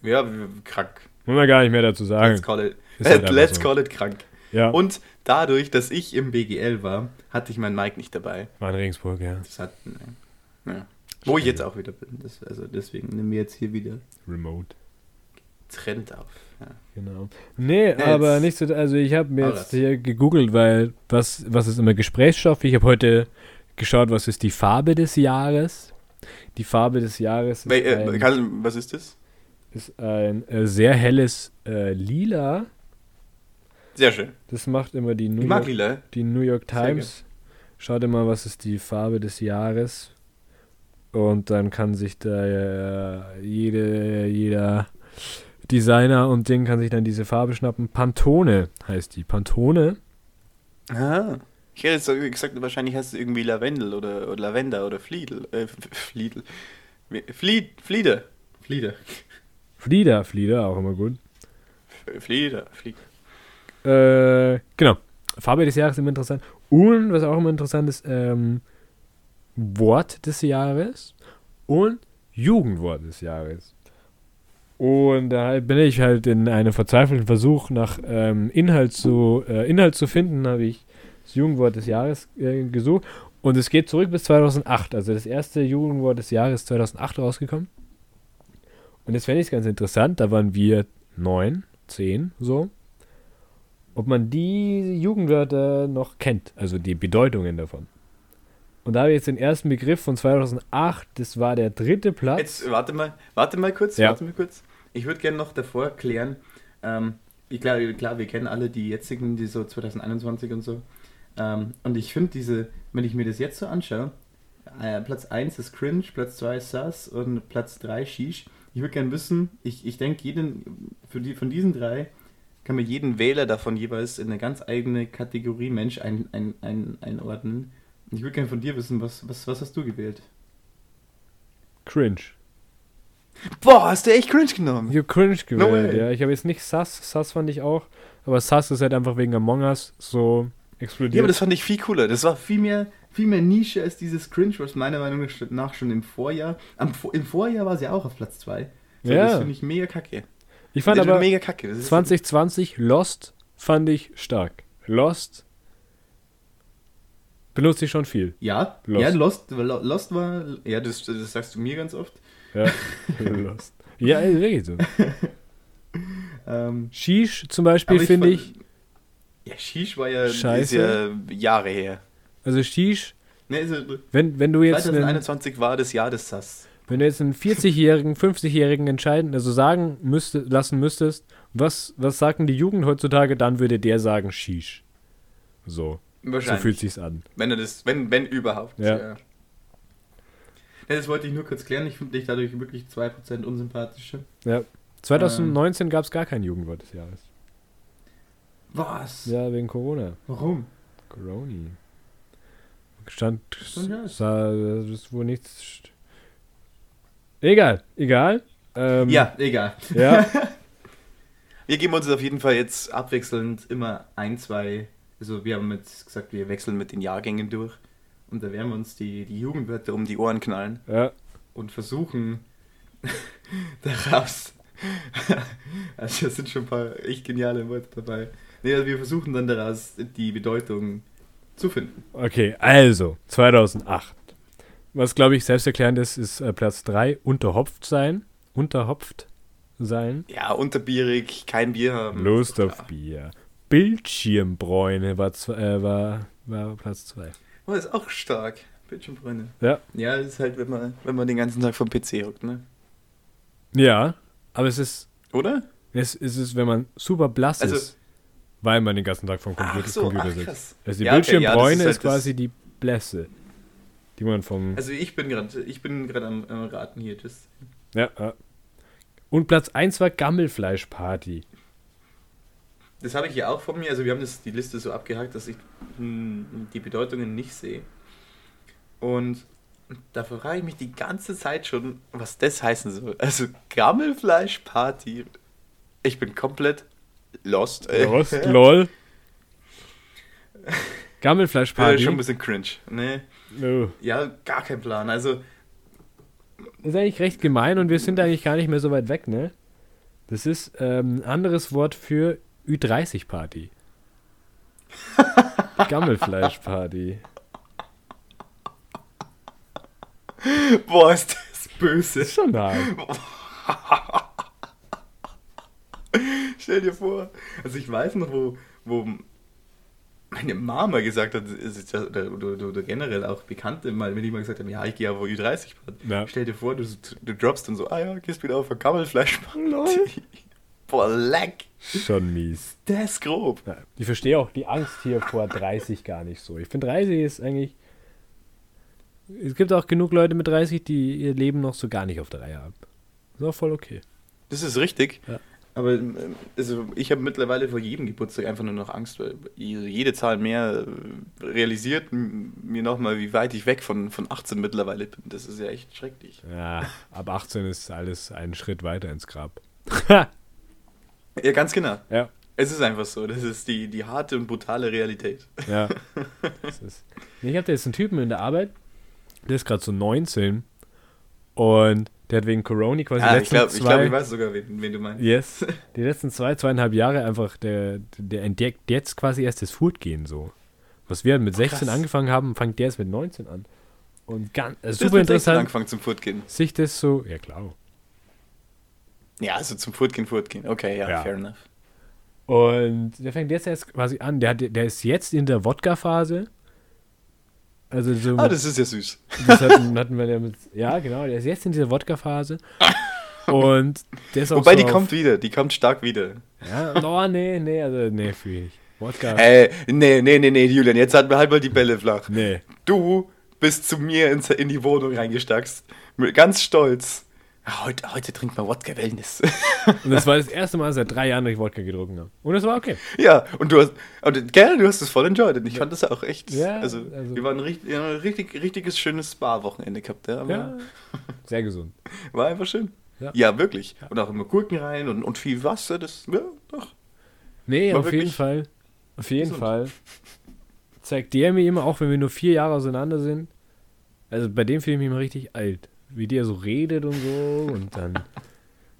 [SPEAKER 1] Ja, krank.
[SPEAKER 2] muss man gar nicht mehr dazu sagen.
[SPEAKER 1] Let's call it,
[SPEAKER 2] halt
[SPEAKER 1] let's
[SPEAKER 2] so.
[SPEAKER 1] call it krank.
[SPEAKER 2] Ja,
[SPEAKER 1] Und dadurch, dass ich im BGL war, hatte ich meinen Mike nicht dabei.
[SPEAKER 2] war in Regensburg, ja.
[SPEAKER 1] Das hat, ne, ja. Wo ich jetzt auch wieder bin. Das, also deswegen nehmen wir jetzt hier wieder
[SPEAKER 2] Remote.
[SPEAKER 1] Trend auf. Ja.
[SPEAKER 2] Genau. Nee,
[SPEAKER 1] Ja,
[SPEAKER 2] aber
[SPEAKER 1] jetzt-
[SPEAKER 2] nicht so, also ich habe mir jetzt hier gegoogelt, weil was, was ist immer Gesprächsstoff? Ich habe heute geschaut, was ist die Farbe des Jahres. Die Farbe des Jahres ist
[SPEAKER 1] Wel- äh,
[SPEAKER 2] ein,
[SPEAKER 1] Karl, was ist das?
[SPEAKER 2] ist ein äh, sehr helles äh, Lila.
[SPEAKER 1] Sehr schön.
[SPEAKER 2] Das macht immer die New, York,
[SPEAKER 1] lila.
[SPEAKER 2] die New York Times. Schaut immer, was ist die Farbe des Jahres. Und dann kann sich da äh, jede, jeder Designer und Ding kann sich dann diese Farbe schnappen. Pantone heißt die. Pantone.
[SPEAKER 1] Ah. Ich hätte jetzt so gesagt, wahrscheinlich heißt es irgendwie Lavendel oder, oder Lavender oder Fliedel. Äh, Fliedel. Flied, Flieder. Flieder.
[SPEAKER 2] Flieder, Flieder, auch immer gut.
[SPEAKER 1] F- Flieder. Flieder.
[SPEAKER 2] Äh, genau. Farbe des Jahres immer interessant. Und was auch immer interessant ist, ähm, Wort des Jahres und Jugendwort des Jahres. Und da bin ich halt in einem verzweifelten Versuch nach ähm, Inhalt, zu, äh, Inhalt zu finden, habe ich das Jugendwort des Jahres äh, gesucht. Und es geht zurück bis 2008. Also das erste Jugendwort des Jahres ist 2008 rausgekommen. Und jetzt fände ich es ganz interessant, da waren wir neun, zehn, so ob man die Jugendwörter noch kennt, also die Bedeutungen davon. Und da habe ich jetzt den ersten Begriff von 2008, das war der dritte Platz.
[SPEAKER 1] Jetzt warte mal, warte mal kurz,
[SPEAKER 2] Ja.
[SPEAKER 1] warte mal kurz. Ich würde gerne noch davor klären, ähm, ich, klar, klar, wir kennen alle die jetzigen, die so 2021 und so. Ähm, und ich finde diese, wenn ich mir das jetzt so anschaue, äh, Platz 1 ist Cringe, Platz 2 ist Sass und Platz 3 Shish. Ich würde gerne wissen, ich, ich denke, jeden, für die, von diesen drei kann man jeden Wähler davon jeweils in eine ganz eigene Kategorie Mensch ein, ein, ein, einordnen. Ich würde gerne von dir wissen, was, was, was hast du gewählt?
[SPEAKER 2] Cringe.
[SPEAKER 1] Boah, hast du echt Cringe genommen?
[SPEAKER 2] Ich habe Cringe
[SPEAKER 1] No
[SPEAKER 2] gewählt,
[SPEAKER 1] way.
[SPEAKER 2] ja. Ich habe jetzt nicht Sass, Sass fand ich auch, aber Sass ist halt einfach wegen Among Us so explodiert.
[SPEAKER 1] Ja, aber das fand ich viel cooler. Das war viel mehr, viel mehr Nische als dieses Cringe, was meiner Meinung nach schon im Vorjahr. Am, Im Vorjahr war sie auch auf Platz 2. So,
[SPEAKER 2] Ja.
[SPEAKER 1] Das finde ich mega kacke.
[SPEAKER 2] ich fand
[SPEAKER 1] Das
[SPEAKER 2] aber
[SPEAKER 1] mega kacke. Das ist
[SPEAKER 2] 2020 Lost fand ich stark. Lost benutze ich schon viel.
[SPEAKER 1] Ja,
[SPEAKER 2] Lost.
[SPEAKER 1] ja Lost, Lo- Lost war. Ja, das, das sagst du mir ganz oft.
[SPEAKER 2] Ja, Lost. Ja, ist wirklich so.
[SPEAKER 1] Ähm,
[SPEAKER 2] Shish zum Beispiel finde ich,
[SPEAKER 1] Ja, Shish war ja,
[SPEAKER 2] Scheiße.
[SPEAKER 1] ist ja Jahre her.
[SPEAKER 2] also Shish,
[SPEAKER 1] Ne, ist
[SPEAKER 2] wenn, wenn du jetzt einen,
[SPEAKER 1] 2021 war das Jahr des Sass.
[SPEAKER 2] wenn du jetzt einen 40-jährigen, 50-jährigen entscheiden, also sagen müsste, lassen müsstest, was, was sagen die Jugend heutzutage, dann würde der sagen Shish. So, so
[SPEAKER 1] Wahrscheinlich.
[SPEAKER 2] fühlt sich's an.
[SPEAKER 1] Wenn er das, wenn, wenn überhaupt.
[SPEAKER 2] Ja.
[SPEAKER 1] Ja. Das wollte ich nur kurz klären. Ich finde dich dadurch wirklich 2% unsympathischer.
[SPEAKER 2] Ja. 2019 gab es gar kein Jugendwort des Jahres.
[SPEAKER 1] Was?
[SPEAKER 2] Ja, wegen Corona.
[SPEAKER 1] Warum?
[SPEAKER 2] Coroni. Stand, sah, das ist wohl nichts. Egal, egal. Ähm,
[SPEAKER 1] Ja, egal.
[SPEAKER 2] Ja,
[SPEAKER 1] Wir geben uns auf jeden Fall jetzt abwechselnd immer ein, zwei. Also, wir haben jetzt gesagt, wir wechseln mit den Jahrgängen durch. Und da werden wir uns die, die Jugendwörter um die Ohren knallen
[SPEAKER 2] ja.
[SPEAKER 1] und versuchen, daraus. also, da sind schon ein paar echt geniale Worte dabei. Nee, also wir versuchen dann daraus die Bedeutung zu finden.
[SPEAKER 2] Okay, also 2008. Was glaube ich selbsterklärend ist, ist äh, Platz 3, unterhopft sein. Unterhopft sein.
[SPEAKER 1] Ja, unterbierig, kein Bier haben.
[SPEAKER 2] Lust auf. Bier. Bildschirmbräune war, äh, war, war Platz 2.
[SPEAKER 1] Oh, ist auch stark. Bildschirmfreunde.
[SPEAKER 2] Ja.
[SPEAKER 1] Ja, das ist halt, wenn man, wenn man den ganzen Tag vom PC hockt, ne?
[SPEAKER 2] Ja, aber es ist,
[SPEAKER 1] Oder?
[SPEAKER 2] es, es ist, wenn man super blass
[SPEAKER 1] Also-
[SPEAKER 2] ist, weil man den ganzen Tag vom Computer,
[SPEAKER 1] so,
[SPEAKER 2] Computer
[SPEAKER 1] ach,
[SPEAKER 2] sitzt. Also die
[SPEAKER 1] Ja, okay, ja,
[SPEAKER 2] Bildschirmbräune
[SPEAKER 1] ist halt
[SPEAKER 2] ist quasi die Blässe, die man vom...
[SPEAKER 1] Also ich bin gerade ich bin gerade am, am Raten hier. Das,
[SPEAKER 2] ja, ja. Und Platz 1 war Gammelfleischparty.
[SPEAKER 1] Das habe ich hier auch von mir. Also wir haben das, die Liste so abgehakt, dass ich mh, die Bedeutungen nicht sehe. Und da frage ich mich die ganze Zeit schon, was das heißen soll. Also Gammelfleischparty. Ich bin komplett lost. ey.
[SPEAKER 2] Lost, lol.
[SPEAKER 1] Ja,
[SPEAKER 2] Gammelfleischparty.
[SPEAKER 1] schon ein bisschen cringe. Nee.
[SPEAKER 2] Oh.
[SPEAKER 1] Ja, gar kein Plan. Also
[SPEAKER 2] ist eigentlich recht gemein und wir sind eigentlich gar nicht mehr so weit weg, ne? Das ist ähm, ein anderes Wort für Ü30-Party. Gammelfleischparty.
[SPEAKER 1] Boah, ist das böse.
[SPEAKER 2] Schon hart.
[SPEAKER 1] Stell dir vor. Also ich weiß noch, wo, wo meine Mama gesagt hat, oder, oder, oder generell auch Bekannte mal, wenn die mal gesagt haben, ja, ich gehe auf Ü30 Party.
[SPEAKER 2] Ja.
[SPEAKER 1] Stell dir vor, du, du droppst dann so, ah ja, gehst wieder auf ein Gammelfleisch. Boah, leck.
[SPEAKER 2] Schon mies.
[SPEAKER 1] Das ist grob.
[SPEAKER 2] Ja, ich verstehe auch die Angst hier vor 30 gar nicht so. Ich finde 30 ist eigentlich. Es gibt auch genug Leute mit 30, die ihr Leben noch so gar nicht auf der Reihe haben. Ist auch voll okay.
[SPEAKER 1] Das ist richtig.
[SPEAKER 2] Ja.
[SPEAKER 1] Aber ähm, also ich habe mittlerweile vor jedem Geburtstag einfach nur noch Angst, weil jede Zahl mehr äh, realisiert mir nochmal, wie weit ich weg von, von 18 mittlerweile bin. Das ist ja echt schrecklich.
[SPEAKER 2] Ja, ab 18 ist alles einen Schritt weiter ins Grab.
[SPEAKER 1] Ja, ganz genau.
[SPEAKER 2] ja,
[SPEAKER 1] Es ist einfach so. Das ist die, die harte und brutale Realität.
[SPEAKER 2] ja. Ich habe jetzt einen Typen in der Arbeit, der ist gerade so 19 und der hat wegen Corona quasi die
[SPEAKER 1] Ah, ich
[SPEAKER 2] letzten
[SPEAKER 1] glaube, ich,
[SPEAKER 2] zwei,
[SPEAKER 1] glaub, ich weiß sogar, wen, wen du meinst.
[SPEAKER 2] yes, die letzten zwei, zweieinhalb Jahre einfach, der, der entdeckt jetzt quasi erst das Foodgehen so. Was wir mit 16
[SPEAKER 1] krass.
[SPEAKER 2] angefangen haben, fängt der jetzt mit 19 an. Und ganz, äh, super
[SPEAKER 1] mit 16
[SPEAKER 2] interessant,
[SPEAKER 1] angefangen zum Furtgehen.
[SPEAKER 2] sich das so, ja klar.
[SPEAKER 1] Ja, also zum Furtgehen, Furtgehen. Okay, ja,
[SPEAKER 2] Ja.
[SPEAKER 1] fair enough.
[SPEAKER 2] Und der fängt jetzt erst quasi an, der, hat, der ist jetzt in der Wodka-Phase. Also so,
[SPEAKER 1] Ah, das ist ja süß.
[SPEAKER 2] das hatten, hatten wir ja mit, ja genau, der ist jetzt in dieser Wodka-Phase. Und der ist auch
[SPEAKER 1] Wobei,
[SPEAKER 2] so
[SPEAKER 1] die
[SPEAKER 2] auf-
[SPEAKER 1] kommt wieder. Die kommt stark wieder.
[SPEAKER 2] Ja, no, nee, nee, also nee, fühle ich. Wodka,
[SPEAKER 1] Ey, nee, nee, nee, nee, Julian, jetzt halten wir halt mal die Bälle flach.
[SPEAKER 2] nee.
[SPEAKER 1] Du bist zu mir ins, in die Wohnung reingestackst. Ganz stolz. Ja, heute, heute trinkt man Wodka Wellness.
[SPEAKER 2] Und das war das erste Mal seit drei Jahren, dass ich Wodka getrunken habe. Und das war okay.
[SPEAKER 1] ja, und du hast, und, gell, du hast es voll enjoyed. Und ich fand das auch echt,
[SPEAKER 2] Ja,
[SPEAKER 1] also,
[SPEAKER 2] also-
[SPEAKER 1] wir waren richtig, ja, ein richtig, richtiges schönes Spa-Wochenende gehabt. Ja,
[SPEAKER 2] Ja, sehr gesund.
[SPEAKER 1] War einfach schön.
[SPEAKER 2] Ja.
[SPEAKER 1] Ja, wirklich. Und auch immer Gurken rein und, und viel Wasser. Das, ja, doch.
[SPEAKER 2] Nee,
[SPEAKER 1] War
[SPEAKER 2] auf jeden Fall. Auf jeden
[SPEAKER 1] gesund.
[SPEAKER 2] Fall. Zeigt der mir immer, auch wenn wir nur vier Jahre auseinander sind. Also bei dem fühle ich mich immer richtig alt. Wie der so redet und so. Und dann.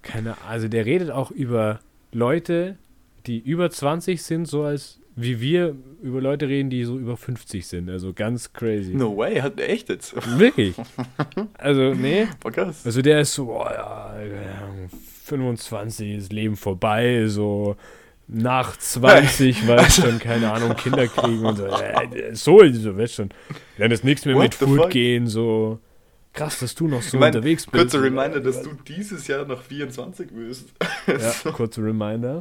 [SPEAKER 2] Keine Also der redet auch über Leute, die über 20 sind, so als wie wir über Leute reden, die so über 50 sind. Also ganz crazy.
[SPEAKER 1] No way, hat er echt jetzt.
[SPEAKER 2] Wirklich. Also, nee.
[SPEAKER 1] Krass.
[SPEAKER 2] Also der ist so, boah, ja, keine Ahnung, 25 ist Leben vorbei, so nach 20, weil schon, keine Ahnung, Kinder kriegen und so. Äh, so, so, weißt schon. Dann ist nichts mehr
[SPEAKER 1] What
[SPEAKER 2] mit Food
[SPEAKER 1] fuck?
[SPEAKER 2] gehen, so. Krass, dass du noch so
[SPEAKER 1] Ich mein,
[SPEAKER 2] unterwegs bist.
[SPEAKER 1] Kurzer Reminder, dass du dieses Jahr noch 24 wirst.
[SPEAKER 2] Ja, kurzer Reminder.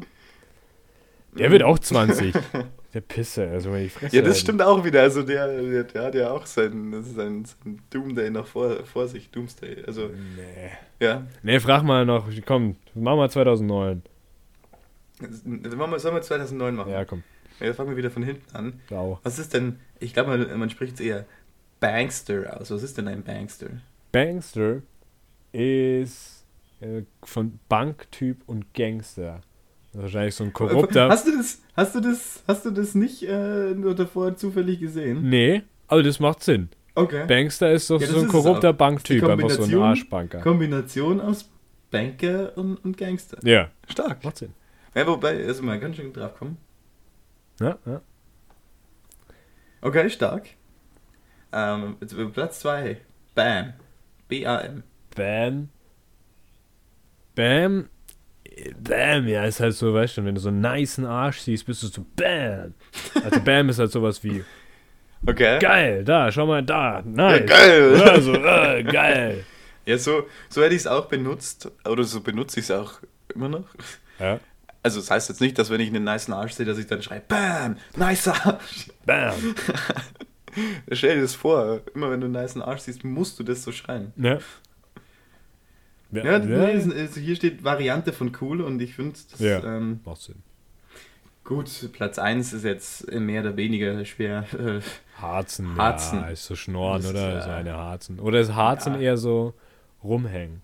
[SPEAKER 2] Der wird auch 20. Der Pisser, also wenn ich fresse.
[SPEAKER 1] Ja, das stimmt auch wieder. Also der, der, der hat ja auch seinen, seinen, seinen Doomday noch vor, vor sich. Doomsday. Also,
[SPEAKER 2] Nee.
[SPEAKER 1] ja.
[SPEAKER 2] Nee, frag mal noch. Komm, mach mal 2009.
[SPEAKER 1] Das machen wir, sollen wir 2009 machen?
[SPEAKER 2] Ja, komm.
[SPEAKER 1] Ja, jetzt fangen wir wieder von hinten an.
[SPEAKER 2] Sau.
[SPEAKER 1] Was ist denn, ich glaube, man, man spricht es eher Bankster aus. Was ist denn ein Bankster?
[SPEAKER 2] Bankster ist äh, von Banktyp und Gangster. Wahrscheinlich so ein korrupter.
[SPEAKER 1] Hast du das, hast du das, hast du das nicht äh, nur davor zufällig gesehen?
[SPEAKER 2] nee, aber das macht Sinn.
[SPEAKER 1] Okay.
[SPEAKER 2] Bankster ist doch
[SPEAKER 1] Ja,
[SPEAKER 2] so ein korrupter. Banktyp, einfach so ein Arschbanker.
[SPEAKER 1] Kombination aus Banker und, und Gangster.
[SPEAKER 2] Ja,
[SPEAKER 1] Stark.
[SPEAKER 2] macht Sinn.
[SPEAKER 1] Ja, wobei, also man kann schon drauf kommen.
[SPEAKER 2] Ja, ja.
[SPEAKER 1] Okay, stark. Ähm, äh, Platz 2. Bam. B-A-M.
[SPEAKER 2] Bam. Bam. Bam, ja, ist halt so, weißt du, wenn du so einen nicen Arsch siehst, bist du so Bam. Also Bam ist halt sowas wie
[SPEAKER 1] Okay.
[SPEAKER 2] geil, da, schau mal da, nice.
[SPEAKER 1] Ja, geil.
[SPEAKER 2] Ja, so, äh, geil.
[SPEAKER 1] Ja, so, so hätte ich es auch benutzt. Oder so benutze ich es auch immer noch.
[SPEAKER 2] Ja.
[SPEAKER 1] Also, das heißt jetzt nicht, dass wenn ich einen nice Arsch sehe, dass ich dann schreibe, Bam, nice Arsch.
[SPEAKER 2] Bam.
[SPEAKER 1] Stell dir das vor, immer wenn du einen nice Arsch siehst, musst du das so schreien.
[SPEAKER 2] Ja. Ja,
[SPEAKER 1] Ja,
[SPEAKER 2] ja,
[SPEAKER 1] es- hier steht Variante von cool und ich finde, das
[SPEAKER 2] Ja.
[SPEAKER 1] ähm,
[SPEAKER 2] macht Sinn.
[SPEAKER 1] gut, Platz 1 ist jetzt mehr oder weniger schwer. Äh,
[SPEAKER 2] Harzen,
[SPEAKER 1] Harzen.
[SPEAKER 2] ja, ist so Schnorren,
[SPEAKER 1] ist,
[SPEAKER 2] oder?
[SPEAKER 1] äh,
[SPEAKER 2] so eine Harzen. Oder ist Harzen
[SPEAKER 1] ja.
[SPEAKER 2] eher so rumhängen?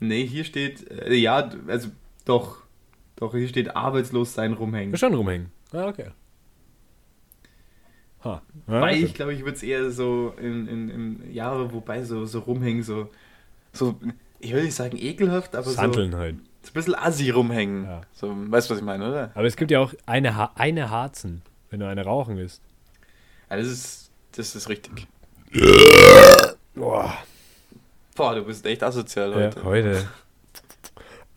[SPEAKER 1] nee, hier steht, äh, ja, also doch, doch, hier steht arbeitslos sein rumhängen.
[SPEAKER 2] Schon rumhängen. Ah, okay. Ha. Ja,
[SPEAKER 1] Weil ich glaube, ich würde es eher so in, in, in Jahre, wobei so, so rumhängen, so, so, ich will nicht sagen ekelhaft, aber so, so
[SPEAKER 2] Sandeln halt.
[SPEAKER 1] ein bisschen assi rumhängen.
[SPEAKER 2] Ja.
[SPEAKER 1] So, weißt du, was ich meine, oder?
[SPEAKER 2] Aber es gibt ja auch eine, ha eine Harzen, wenn du eine rauchen willst.
[SPEAKER 1] Ja, das ist, das ist richtig.
[SPEAKER 2] Boah.
[SPEAKER 1] Boah, du bist echt asozial
[SPEAKER 2] Ja,
[SPEAKER 1] heute.
[SPEAKER 2] heute.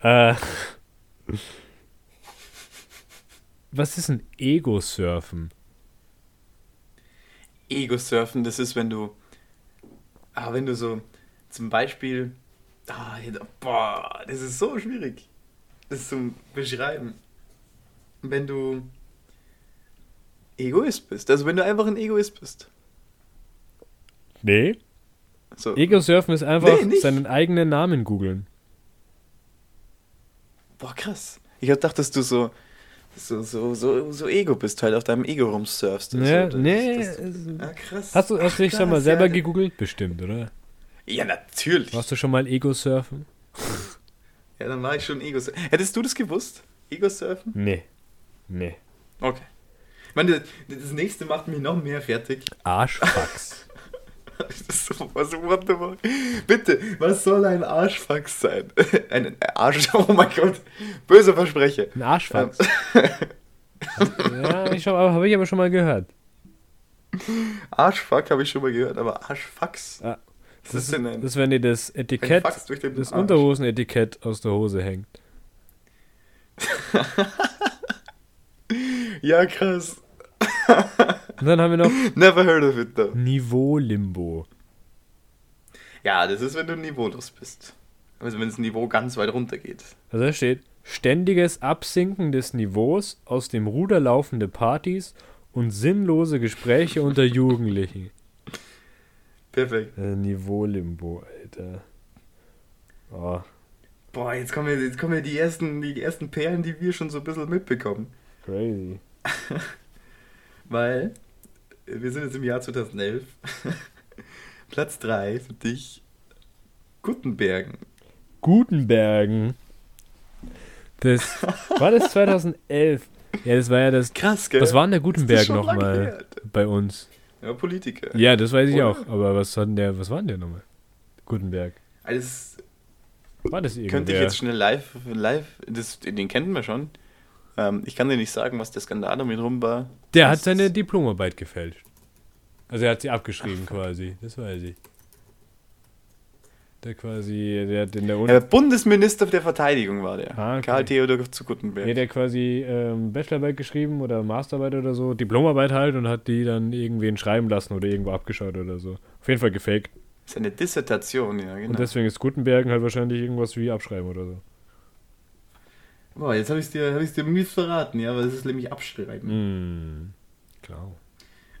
[SPEAKER 2] äh, was ist ein Ego-Surfen?
[SPEAKER 1] Ego-Surfen, das ist, wenn du, ah, wenn du so, zum Beispiel, ah, boah, das ist so schwierig, das zu beschreiben. Wenn du Egoist bist, also wenn du einfach ein Egoist bist.
[SPEAKER 2] Nee.
[SPEAKER 1] So,
[SPEAKER 2] Ego-Surfen ist einfach
[SPEAKER 1] Nee,
[SPEAKER 2] seinen eigenen Namen googeln.
[SPEAKER 1] boah, krass. Ich hab gedacht, dass du so, so, so, so, so Ego bist, halt auf deinem Ego rumsurfst.
[SPEAKER 2] Ja,
[SPEAKER 1] so. Das-
[SPEAKER 2] nee.
[SPEAKER 1] das-
[SPEAKER 2] es-
[SPEAKER 1] ah, krass.
[SPEAKER 2] Hast du, hast du dich schon mal selber
[SPEAKER 1] ja.
[SPEAKER 2] gegoogelt? Bestimmt, oder?
[SPEAKER 1] Ja, natürlich.
[SPEAKER 2] Warst du schon mal Ego-Surfen?
[SPEAKER 1] Ja, dann war ich schon Ego-Surfen. Hättest du das gewusst? Ego-Surfen?
[SPEAKER 2] Nee. Nee.
[SPEAKER 1] Okay. Ich meine, das nächste macht mich noch mehr fertig.
[SPEAKER 2] Arschfax.
[SPEAKER 1] Das was, what the fuck? Bitte, was soll ein Arschfax sein? Ein Arsch, oh mein Gott. Böser Versprecher.
[SPEAKER 2] Ein Arschfax. ja, ich habe hab ich aber schon mal gehört.
[SPEAKER 1] Arschfuck habe ich schon mal gehört, aber Arschfax.
[SPEAKER 2] Ah,
[SPEAKER 1] Was
[SPEAKER 2] Das
[SPEAKER 1] ist denn ein,
[SPEAKER 2] das ist, wenn dir das Etikett, das? Unterhosenetikett aus der Hose hängt.
[SPEAKER 1] Ja, krass.
[SPEAKER 2] Und dann haben wir noch
[SPEAKER 1] Never heard of it though.
[SPEAKER 2] Niveau-Limbo.
[SPEAKER 1] Ja, das ist, wenn du niveaulos bist. Also wenn das Niveau ganz weit runter geht.
[SPEAKER 2] Also da steht, ständiges Absinken des Niveaus, aus dem Ruder laufende Partys und sinnlose Gespräche unter Jugendlichen.
[SPEAKER 1] Perfekt.
[SPEAKER 2] Äh, Niveau-Limbo, Alter. Oh,
[SPEAKER 1] Boah, jetzt kommen, jetzt kommen ja die ersten, die ersten Perlen, die wir schon so ein bisschen mitbekommen.
[SPEAKER 2] crazy.
[SPEAKER 1] Weil wir sind jetzt im Jahr 2011. Platz 3 für dich. Gutenbergen.
[SPEAKER 2] Gutenbergen. Das war das 2011. Ja, das war ja das.
[SPEAKER 1] Krass, gell?
[SPEAKER 2] Was war denn der Gutenberg nochmal bei uns?
[SPEAKER 1] Ja, Politiker.
[SPEAKER 2] Ja, das weiß ich
[SPEAKER 1] Oder?
[SPEAKER 2] auch. Aber was hat der, was war denn der nochmal? Gutenberg.
[SPEAKER 1] Alles
[SPEAKER 2] War das irgendwer?
[SPEAKER 1] könnte ich jetzt schnell live, live das, den kennen wir schon. Ähm, ich kann dir nicht sagen, was der Skandal um ihn rum war.
[SPEAKER 2] der
[SPEAKER 1] Das
[SPEAKER 2] hat seine Diplomarbeit gefälscht. Also er hat sie abgeschrieben quasi. Das weiß ich. Der quasi, der hat in der Uni,
[SPEAKER 1] Ja, Bundesminister der Verteidigung war der.
[SPEAKER 2] Ah, okay.
[SPEAKER 1] Karl Theodor zu Gutenberg.
[SPEAKER 2] nee, der hat quasi ähm, Bachelorarbeit geschrieben oder Masterarbeit oder so, Diplomarbeit halt und hat die dann irgendwen schreiben lassen oder irgendwo abgeschaut oder so. Auf jeden Fall gefaked.
[SPEAKER 1] Seine Dissertation, ja, genau.
[SPEAKER 2] Und deswegen ist Gutenbergen halt wahrscheinlich irgendwas wie abschreiben oder so.
[SPEAKER 1] Boah, jetzt habe ich es dir, hab dir mies verraten, ja, weil es ist nämlich Abschreiben.
[SPEAKER 2] Hm, klar.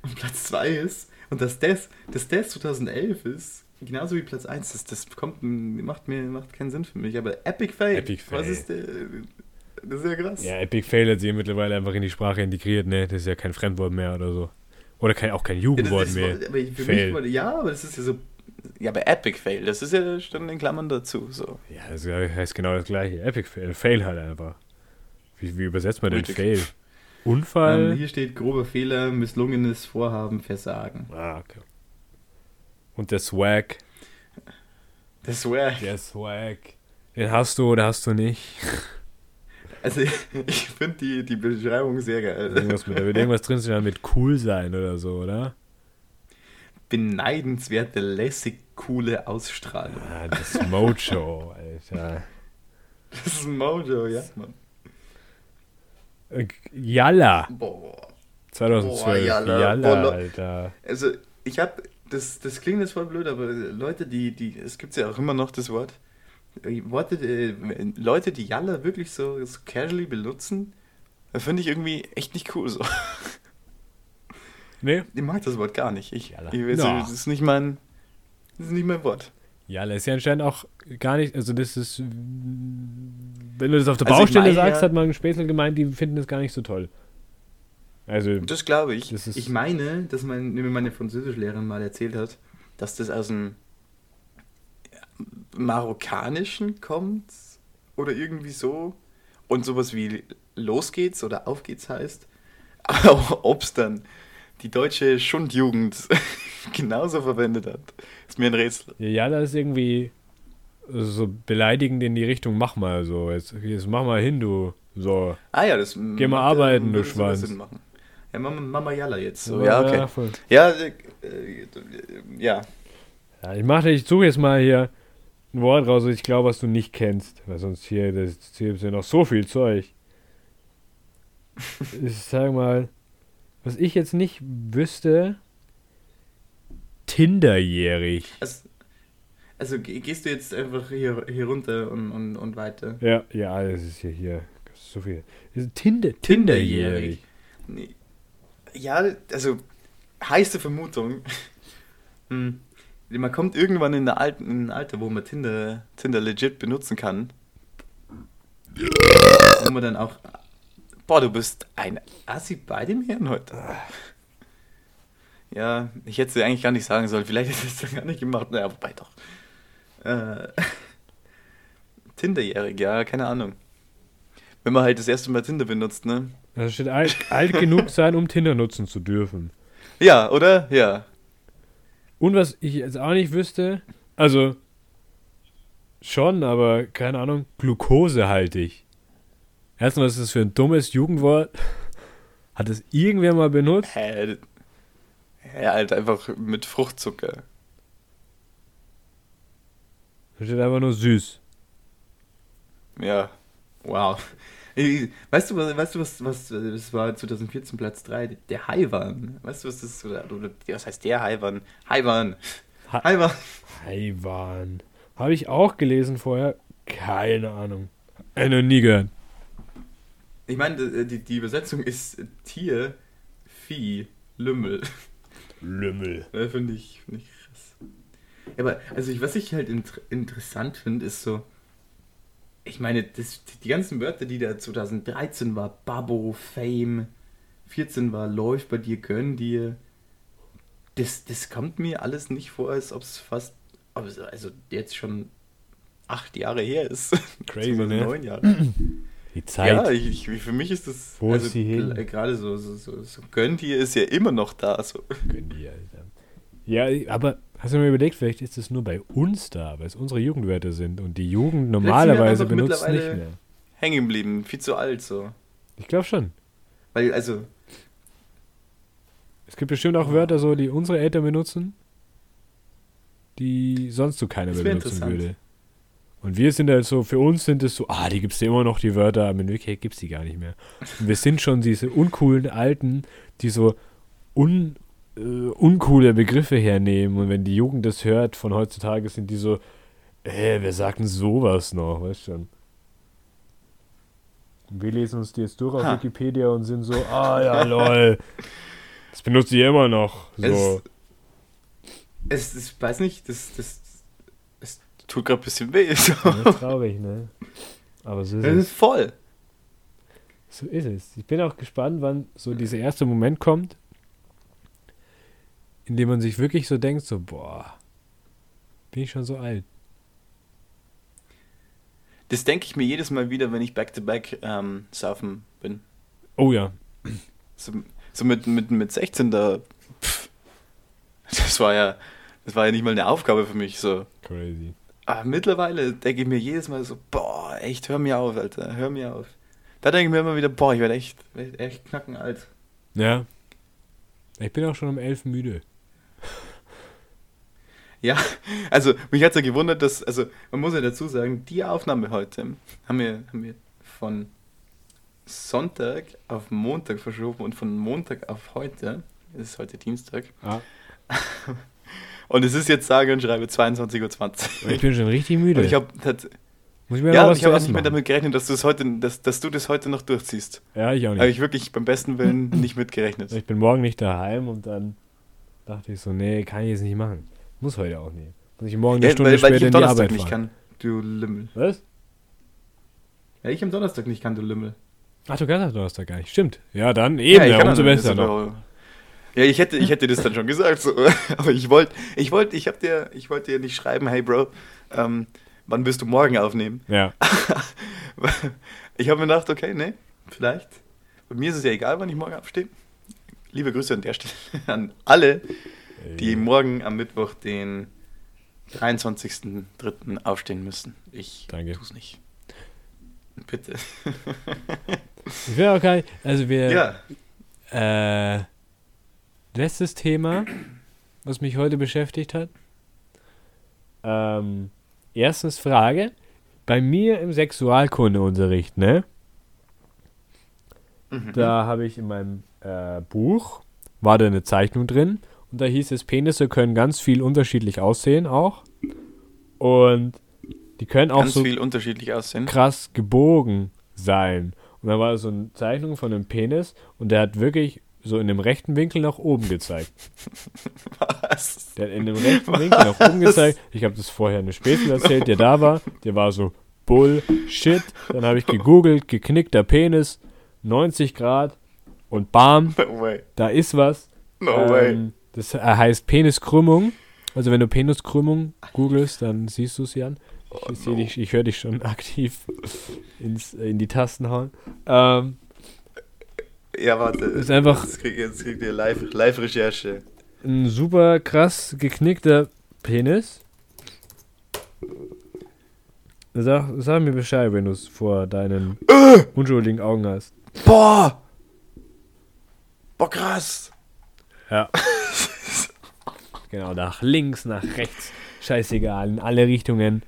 [SPEAKER 1] Und Platz 2 ist, und dass das, dass das 2011 ist, genauso wie Platz 1 ist, das kommt, macht mir macht keinen Sinn für mich, aber Epic Fail.
[SPEAKER 2] Epic
[SPEAKER 1] Was
[SPEAKER 2] Fail.
[SPEAKER 1] ist der? Das ist ja krass.
[SPEAKER 2] Ja, Epic Fail hat sie mittlerweile einfach in die Sprache integriert, ne? Das ist ja kein Fremdwort mehr oder so. Oder kein, auch kein
[SPEAKER 1] Ja,
[SPEAKER 2] Jugendwort
[SPEAKER 1] das,
[SPEAKER 2] mehr.
[SPEAKER 1] das, aber für
[SPEAKER 2] Fail.
[SPEAKER 1] mich, ja, aber das ist ja so. Ja, aber Epic Fail, das ist ja schon in Klammern dazu. So.
[SPEAKER 2] Ja, das heißt genau das gleiche. Epic Fail. Fail halt einfach. Wie, wie übersetzt man
[SPEAKER 1] Richtig.
[SPEAKER 2] Fail?
[SPEAKER 1] Ähm,
[SPEAKER 2] Unfall?
[SPEAKER 1] hier steht grober Fehler, misslungenes Vorhaben, Versagen.
[SPEAKER 2] ah, okay. Und der Swag.
[SPEAKER 1] Das wäre.
[SPEAKER 2] Der Swag. Den hast du oder hast du nicht?
[SPEAKER 1] Also, ich finde die, die Beschreibung sehr geil.
[SPEAKER 2] Irgendwas mit, da wird irgendwas drin stehen mit cool sein oder so, oder?
[SPEAKER 1] Beneidenswerte, lässig, coole Ausstrahlung.
[SPEAKER 2] Ah, das Mojo, Alter.
[SPEAKER 1] Das ist Mojo, ja, Mann.
[SPEAKER 2] Äh, Yalla.
[SPEAKER 1] Boah.
[SPEAKER 2] 2012.
[SPEAKER 1] Boah,
[SPEAKER 2] Yalla,
[SPEAKER 1] Yalla. Boah,
[SPEAKER 2] Alter.
[SPEAKER 1] Also, ich habe, das, das klingt jetzt voll blöd, aber Leute, die, die, es gibt ja auch immer noch das Wort, äh, Worte, äh, Leute, die Jalla wirklich so, so casually benutzen, finde ich irgendwie echt nicht cool so.
[SPEAKER 2] Nee?
[SPEAKER 1] Ich mag das Wort gar nicht. Ich,
[SPEAKER 2] Jalla.
[SPEAKER 1] ich weiß,
[SPEAKER 2] No.
[SPEAKER 1] das ist nicht mein, das ist nicht mein Wort.
[SPEAKER 2] Yalla ist ja anscheinend auch gar nicht, also das ist, wenn du das auf der
[SPEAKER 1] Also
[SPEAKER 2] Baustelle
[SPEAKER 1] meine
[SPEAKER 2] sagst,
[SPEAKER 1] ja-
[SPEAKER 2] hat man Spätzle gemeint, die finden das gar nicht so toll. Also,
[SPEAKER 1] Das glaube ich.
[SPEAKER 2] Das
[SPEAKER 1] ich meine, dass mein, mir meine Französischlehrerin mal erzählt hat, dass das aus dem Marokkanischen kommt oder irgendwie so und sowas wie los geht's oder auf geht's heißt. Aber ob es dann die deutsche Schundjugend genauso verwendet hat, ist mir ein Rätsel.
[SPEAKER 2] ja, Yalla ist irgendwie so beleidigend in die Richtung, mach mal so, jetzt, jetzt mach mal hin, du. So.
[SPEAKER 1] Ah ja, das
[SPEAKER 2] Geh mal arbeiten,
[SPEAKER 1] äh,
[SPEAKER 2] du Schwanz.
[SPEAKER 1] Sinn machen. Ja, Mama, Mama Jalla jetzt. So, ja, okay.
[SPEAKER 2] voll.
[SPEAKER 1] Ja, äh, äh, ja.
[SPEAKER 2] Ja, ich mache, ich suche jetzt mal hier ein Wort raus, das ich glaube, was du nicht kennst. Weil sonst hier, das, hier ist ja noch so viel Zeug. ich sag mal, was ich jetzt nicht wüsste, Tinderjährig.
[SPEAKER 1] Also, also ge- gehst du jetzt einfach hier, hier runter und, und, und weiter?
[SPEAKER 2] Ja, ja, das ist hier, hier so viel. Tinder, Tinderjährig.
[SPEAKER 1] Ja, also heiße Vermutung. Hm. Man kommt irgendwann in, der alten, in ein Alter, wo man Tinder, Tinder legit benutzen kann. Wo man dann auch. Boah, du bist ein Assi bei dem Herrn heute. Ja, ich hätte es eigentlich gar nicht sagen sollen. Vielleicht hätte ich es dann gar nicht gemacht. Naja, wobei doch. Äh, Tinderjährig, ja, keine Ahnung. Wenn man halt das erste Mal Tinder benutzt, ne?
[SPEAKER 2] Da steht alt, alt genug sein, um Tinder nutzen zu dürfen.
[SPEAKER 1] Ja, oder? Ja.
[SPEAKER 2] Und was ich jetzt auch nicht wüsste, also schon, aber keine Ahnung, glukosehaltig. Erstmal, was ist das für ein dummes Jugendwort? Hat es irgendwer mal benutzt?
[SPEAKER 1] Hä? Hä, halt einfach mit Fruchtzucker.
[SPEAKER 2] Da steht einfach nur süß.
[SPEAKER 1] Ja. Wow. Weißt du, was, weißt du, was, was, das war 2014 Platz 3, der Haiwan. Weißt du, was das ist? Was heißt der Haiwan? Haiwan.
[SPEAKER 2] Ha-
[SPEAKER 1] Haiwan.
[SPEAKER 2] Taiwan. Habe ich auch gelesen vorher. Keine Ahnung. Äh, noch nie gehört.
[SPEAKER 1] Ich meine, die, die Übersetzung ist Tier, Vieh, Lümmel.
[SPEAKER 2] Lümmel.
[SPEAKER 1] Finde ich, find ich krass. Aber also ich, was ich halt int interessant finde, ist so, ich meine, das, die ganzen Wörter, die da 2013 war, Babbo, Fame, 14 war Läuft bei dir, gönn dir, das, das kommt mir alles nicht vor, als ob es fast, also also jetzt schon acht Jahre her ist.
[SPEAKER 2] Crazy, ne?
[SPEAKER 1] Neun Jahre.
[SPEAKER 2] Die Zeit.
[SPEAKER 1] Ja, ich, ich, für mich ist das,
[SPEAKER 2] Wo ist
[SPEAKER 1] also
[SPEAKER 2] sie hin?
[SPEAKER 1] gl- gerade so, so, so, so gönn dir ist ja immer noch da. So.
[SPEAKER 2] Gönn dir, Alter. Ja, aber hast du mal überlegt, vielleicht ist es nur bei uns da, weil es unsere Jugendwörter sind und die Jugend normalerweise benutzt nicht mehr.
[SPEAKER 1] Hängen geblieben, viel zu alt so.
[SPEAKER 2] Ich glaube schon.
[SPEAKER 1] Weil, also,
[SPEAKER 2] Es gibt bestimmt auch Wörter so, die unsere Eltern benutzen, die sonst so keiner benutzen würde. Und wir sind halt so, für uns sind es so, ah, die gibt es ja immer noch, die Wörter, aber in Wirklichkeit gibt es die gar nicht mehr. Und wir sind schon diese uncoolen Alten, die so un, äh, uncoole Begriffe hernehmen. Und wenn die Jugend das hört von heutzutage, sind die so, äh, wer sagt denn sowas noch, weißt schon. Wir lesen uns die jetzt durch auf
[SPEAKER 1] Ha.
[SPEAKER 2] Wikipedia und sind so, ah ja, lol. Das benutze ich immer noch. So.
[SPEAKER 1] Es, es, ich weiß nicht, das, das, tut gerade ein bisschen weh. So.
[SPEAKER 2] Ja, traurig, ne? Aber so ist
[SPEAKER 1] Das
[SPEAKER 2] es.
[SPEAKER 1] ist voll.
[SPEAKER 2] So ist es. Ich bin auch gespannt, wann so dieser erste Moment kommt, in dem man sich wirklich so denkt, so, boah, bin ich schon so alt.
[SPEAKER 1] Das denke ich mir jedes Mal wieder, wenn ich back-to-back ähm, saufen bin.
[SPEAKER 2] Oh ja.
[SPEAKER 1] So, so mit, mit, mit 16 da. Pff, das war ja. Das war ja nicht mal eine Aufgabe für mich. So.
[SPEAKER 2] Crazy.
[SPEAKER 1] Aber mittlerweile denke ich mir jedes Mal so, boah, echt, hör mir auf, Alter, hör mir auf. Da denke ich mir immer wieder, boah, ich werde echt, werd echt knacken alt.
[SPEAKER 2] Ja. Ich bin auch schon um elf müde.
[SPEAKER 1] Ja, also mich hat es ja gewundert, dass, also man muss ja dazu sagen, die Aufnahme heute haben wir, haben wir von Sonntag auf Montag verschoben und von Montag auf heute, es ist heute Dienstag,
[SPEAKER 2] Ah,
[SPEAKER 1] und es ist jetzt sage und schreibe 22.20 Uhr.
[SPEAKER 2] ich bin schon richtig müde.
[SPEAKER 1] Und ich habe
[SPEAKER 2] Muss ich mir
[SPEAKER 1] ja, ich
[SPEAKER 2] zu
[SPEAKER 1] hab auch
[SPEAKER 2] essen
[SPEAKER 1] nicht mehr damit gerechnet, dass du, es heute, dass, dass du das heute noch durchziehst.
[SPEAKER 2] Ja, ich auch
[SPEAKER 1] Habe
[SPEAKER 2] nicht.
[SPEAKER 1] ich wirklich beim besten Willen nicht mitgerechnet.
[SPEAKER 2] Ich bin morgen nicht daheim und dann dachte ich so, nee, kann ich jetzt nicht machen. Muss heute auch nicht. Muss ich morgen eine
[SPEAKER 1] Ja,
[SPEAKER 2] Stunde
[SPEAKER 1] weil, weil ich
[SPEAKER 2] später
[SPEAKER 1] am
[SPEAKER 2] in die
[SPEAKER 1] Donnerstag
[SPEAKER 2] Arbeit
[SPEAKER 1] nicht
[SPEAKER 2] fahren.
[SPEAKER 1] kann, du Lümmel.
[SPEAKER 2] Was?
[SPEAKER 1] Ja, ich am Donnerstag nicht kann, du Lümmel.
[SPEAKER 2] Ach, du kannst am Donnerstag gar nicht. Stimmt. Ja, dann eben,
[SPEAKER 1] ich
[SPEAKER 2] ja,
[SPEAKER 1] kann
[SPEAKER 2] umso besser noch.
[SPEAKER 1] Ja, ich hätte, ich hätte das dann schon gesagt, so. aber ich wollte, ich wollte, ich hab dir, ich wollte dir nicht schreiben, hey Bro, ähm, wann wirst du morgen aufnehmen?
[SPEAKER 2] Ja.
[SPEAKER 1] ich habe mir gedacht, okay, nee, vielleicht. Bei mir ist es ja egal, wann ich morgen aufstehe. Liebe Grüße an der Stelle an alle, die morgen am Mittwoch, den 23.03. aufstehen müssen. Ich
[SPEAKER 2] Danke.
[SPEAKER 1] tu's nicht. Bitte.
[SPEAKER 2] Gar nicht, also wir,
[SPEAKER 1] Ja.
[SPEAKER 2] äh, letztes Thema, was mich heute beschäftigt hat. Ähm, erstens Frage, bei mir im Sexualkundeunterricht, ne?
[SPEAKER 1] Mhm.
[SPEAKER 2] Da habe ich in meinem äh, Buch, war da eine Zeichnung drin und da hieß es, Penisse können ganz viel unterschiedlich aussehen auch. Und die können auch
[SPEAKER 1] Ganz
[SPEAKER 2] so
[SPEAKER 1] viel unterschiedlich aussehen.
[SPEAKER 2] krass gebogen sein. Und dann war so eine Zeichnung von einem Penis und der hat wirklich so in dem rechten Winkel nach oben gezeigt.
[SPEAKER 1] Was?
[SPEAKER 2] Der hat in dem rechten Winkel nach oben
[SPEAKER 1] Was?
[SPEAKER 2] gezeigt. Ich habe das vorher eine Späßel erzählt, der da war. Der war so Bullshit. Dann habe ich gegoogelt, geknickter Penis, 90 Grad und bam,
[SPEAKER 1] No way.
[SPEAKER 2] da ist was.
[SPEAKER 1] No way.
[SPEAKER 2] Ähm, das heißt Peniskrümmung. Also wenn du Peniskrümmung googelst, dann siehst du es ja. Ich,
[SPEAKER 1] Oh, no.
[SPEAKER 2] dich, ich höre dich schon aktiv ins, in die Tasten hauen. Ähm,
[SPEAKER 1] Ja, warte.
[SPEAKER 2] ist einfach-
[SPEAKER 1] Jetzt kriegt jetzt kriegt ihr Live- Live-Recherche.
[SPEAKER 2] ein super krass geknickter Penis. Sag, sag mir Bescheid, wenn du es vor deinen
[SPEAKER 1] Äh!
[SPEAKER 2] unschuldigen Augen hast.
[SPEAKER 1] Boah! Boah, krass!
[SPEAKER 2] Ja. genau, nach links, nach rechts. Scheißegal, in alle Richtungen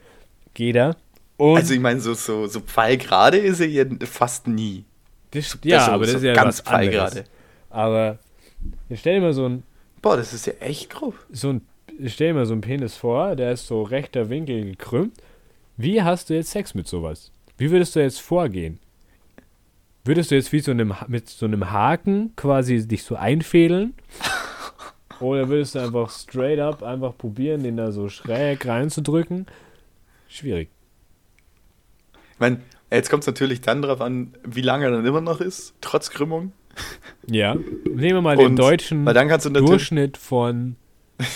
[SPEAKER 2] geht er. Und
[SPEAKER 1] Also ich meine, so, so, so pfeilgerade ist er ja fast nie.
[SPEAKER 2] Das, ja,
[SPEAKER 1] Also,
[SPEAKER 2] aber das
[SPEAKER 1] so
[SPEAKER 2] ist ja
[SPEAKER 1] ganz
[SPEAKER 2] was anderes.
[SPEAKER 1] pfeilgerade.
[SPEAKER 2] Aber jetzt stell dir mal so ein,
[SPEAKER 1] Boah, das ist ja echt grob.
[SPEAKER 2] so ein, stell dir mal so einen Penis vor, der ist so rechter Winkel gekrümmt. Wie hast du jetzt Sex mit sowas? Wie würdest du jetzt vorgehen? Würdest du jetzt wie so einem, mit so einem Haken quasi dich so einfädeln? Oder würdest du einfach straight up einfach probieren, den da so schräg reinzudrücken? Schwierig.
[SPEAKER 1] Ich meine, jetzt kommt es natürlich dann darauf an, wie lange er dann immer noch ist, trotz Krümmung.
[SPEAKER 2] Ja. Nehmen wir mal den
[SPEAKER 1] Und-
[SPEAKER 2] deutschen
[SPEAKER 1] du natürlich.
[SPEAKER 2] Durchschnitt von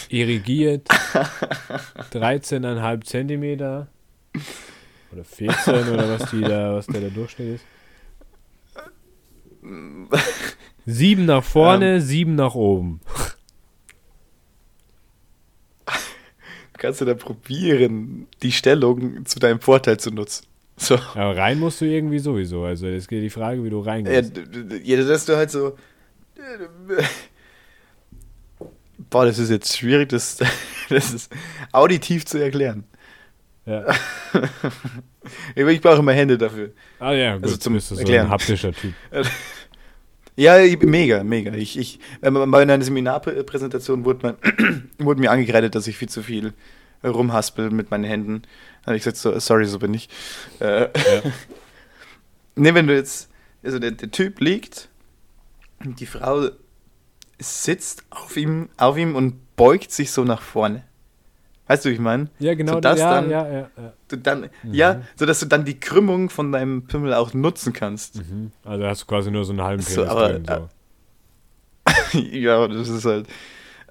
[SPEAKER 2] irrigiert 13,5 Zentimeter oder 14 oder was die da, was der, der Durchschnitt ist. Sieben nach vorne, sieben nach oben.
[SPEAKER 1] Kannst du da probieren, die Stellung zu deinem Vorteil zu nutzen. So.
[SPEAKER 2] Aber rein musst du irgendwie sowieso. Also es geht die Frage, wie du
[SPEAKER 1] Ja,
[SPEAKER 2] reingehst.
[SPEAKER 1] ja, dass du halt so. Boah, das ist jetzt schwierig, das, das ist auditiv zu erklären.
[SPEAKER 2] Ja.
[SPEAKER 1] Ich brauche immer Hände dafür.
[SPEAKER 2] Ah ja, gut,
[SPEAKER 1] Also zum
[SPEAKER 2] bist du so
[SPEAKER 1] Erklären.
[SPEAKER 2] ein haptischer Typ.
[SPEAKER 1] Ja, ich- mega, mega. Ich, ich, äh, bei einer Seminarpräsentation wurde, man, wurde mir angekreidet, dass ich viel zu viel rumhaspel mit meinen Händen. Da habe ich gesagt, so, sorry, so bin ich. Äh,
[SPEAKER 2] Ja.
[SPEAKER 1] Ne, wenn du jetzt, also der, der Typ liegt und die Frau sitzt auf ihm, auf ihm und beugt sich so nach vorne. Weißt du, wie ich meine?
[SPEAKER 2] Ja, genau.
[SPEAKER 1] So, dass
[SPEAKER 2] ja,
[SPEAKER 1] dann,
[SPEAKER 2] ja, ja, ja.
[SPEAKER 1] du dann, ja, so dass du dann die Krümmung von deinem Pimmel auch nutzen kannst.
[SPEAKER 2] Mhm. Also hast du quasi nur so einen halben
[SPEAKER 1] So, aber-
[SPEAKER 2] drin. So.
[SPEAKER 1] ja, das ist halt.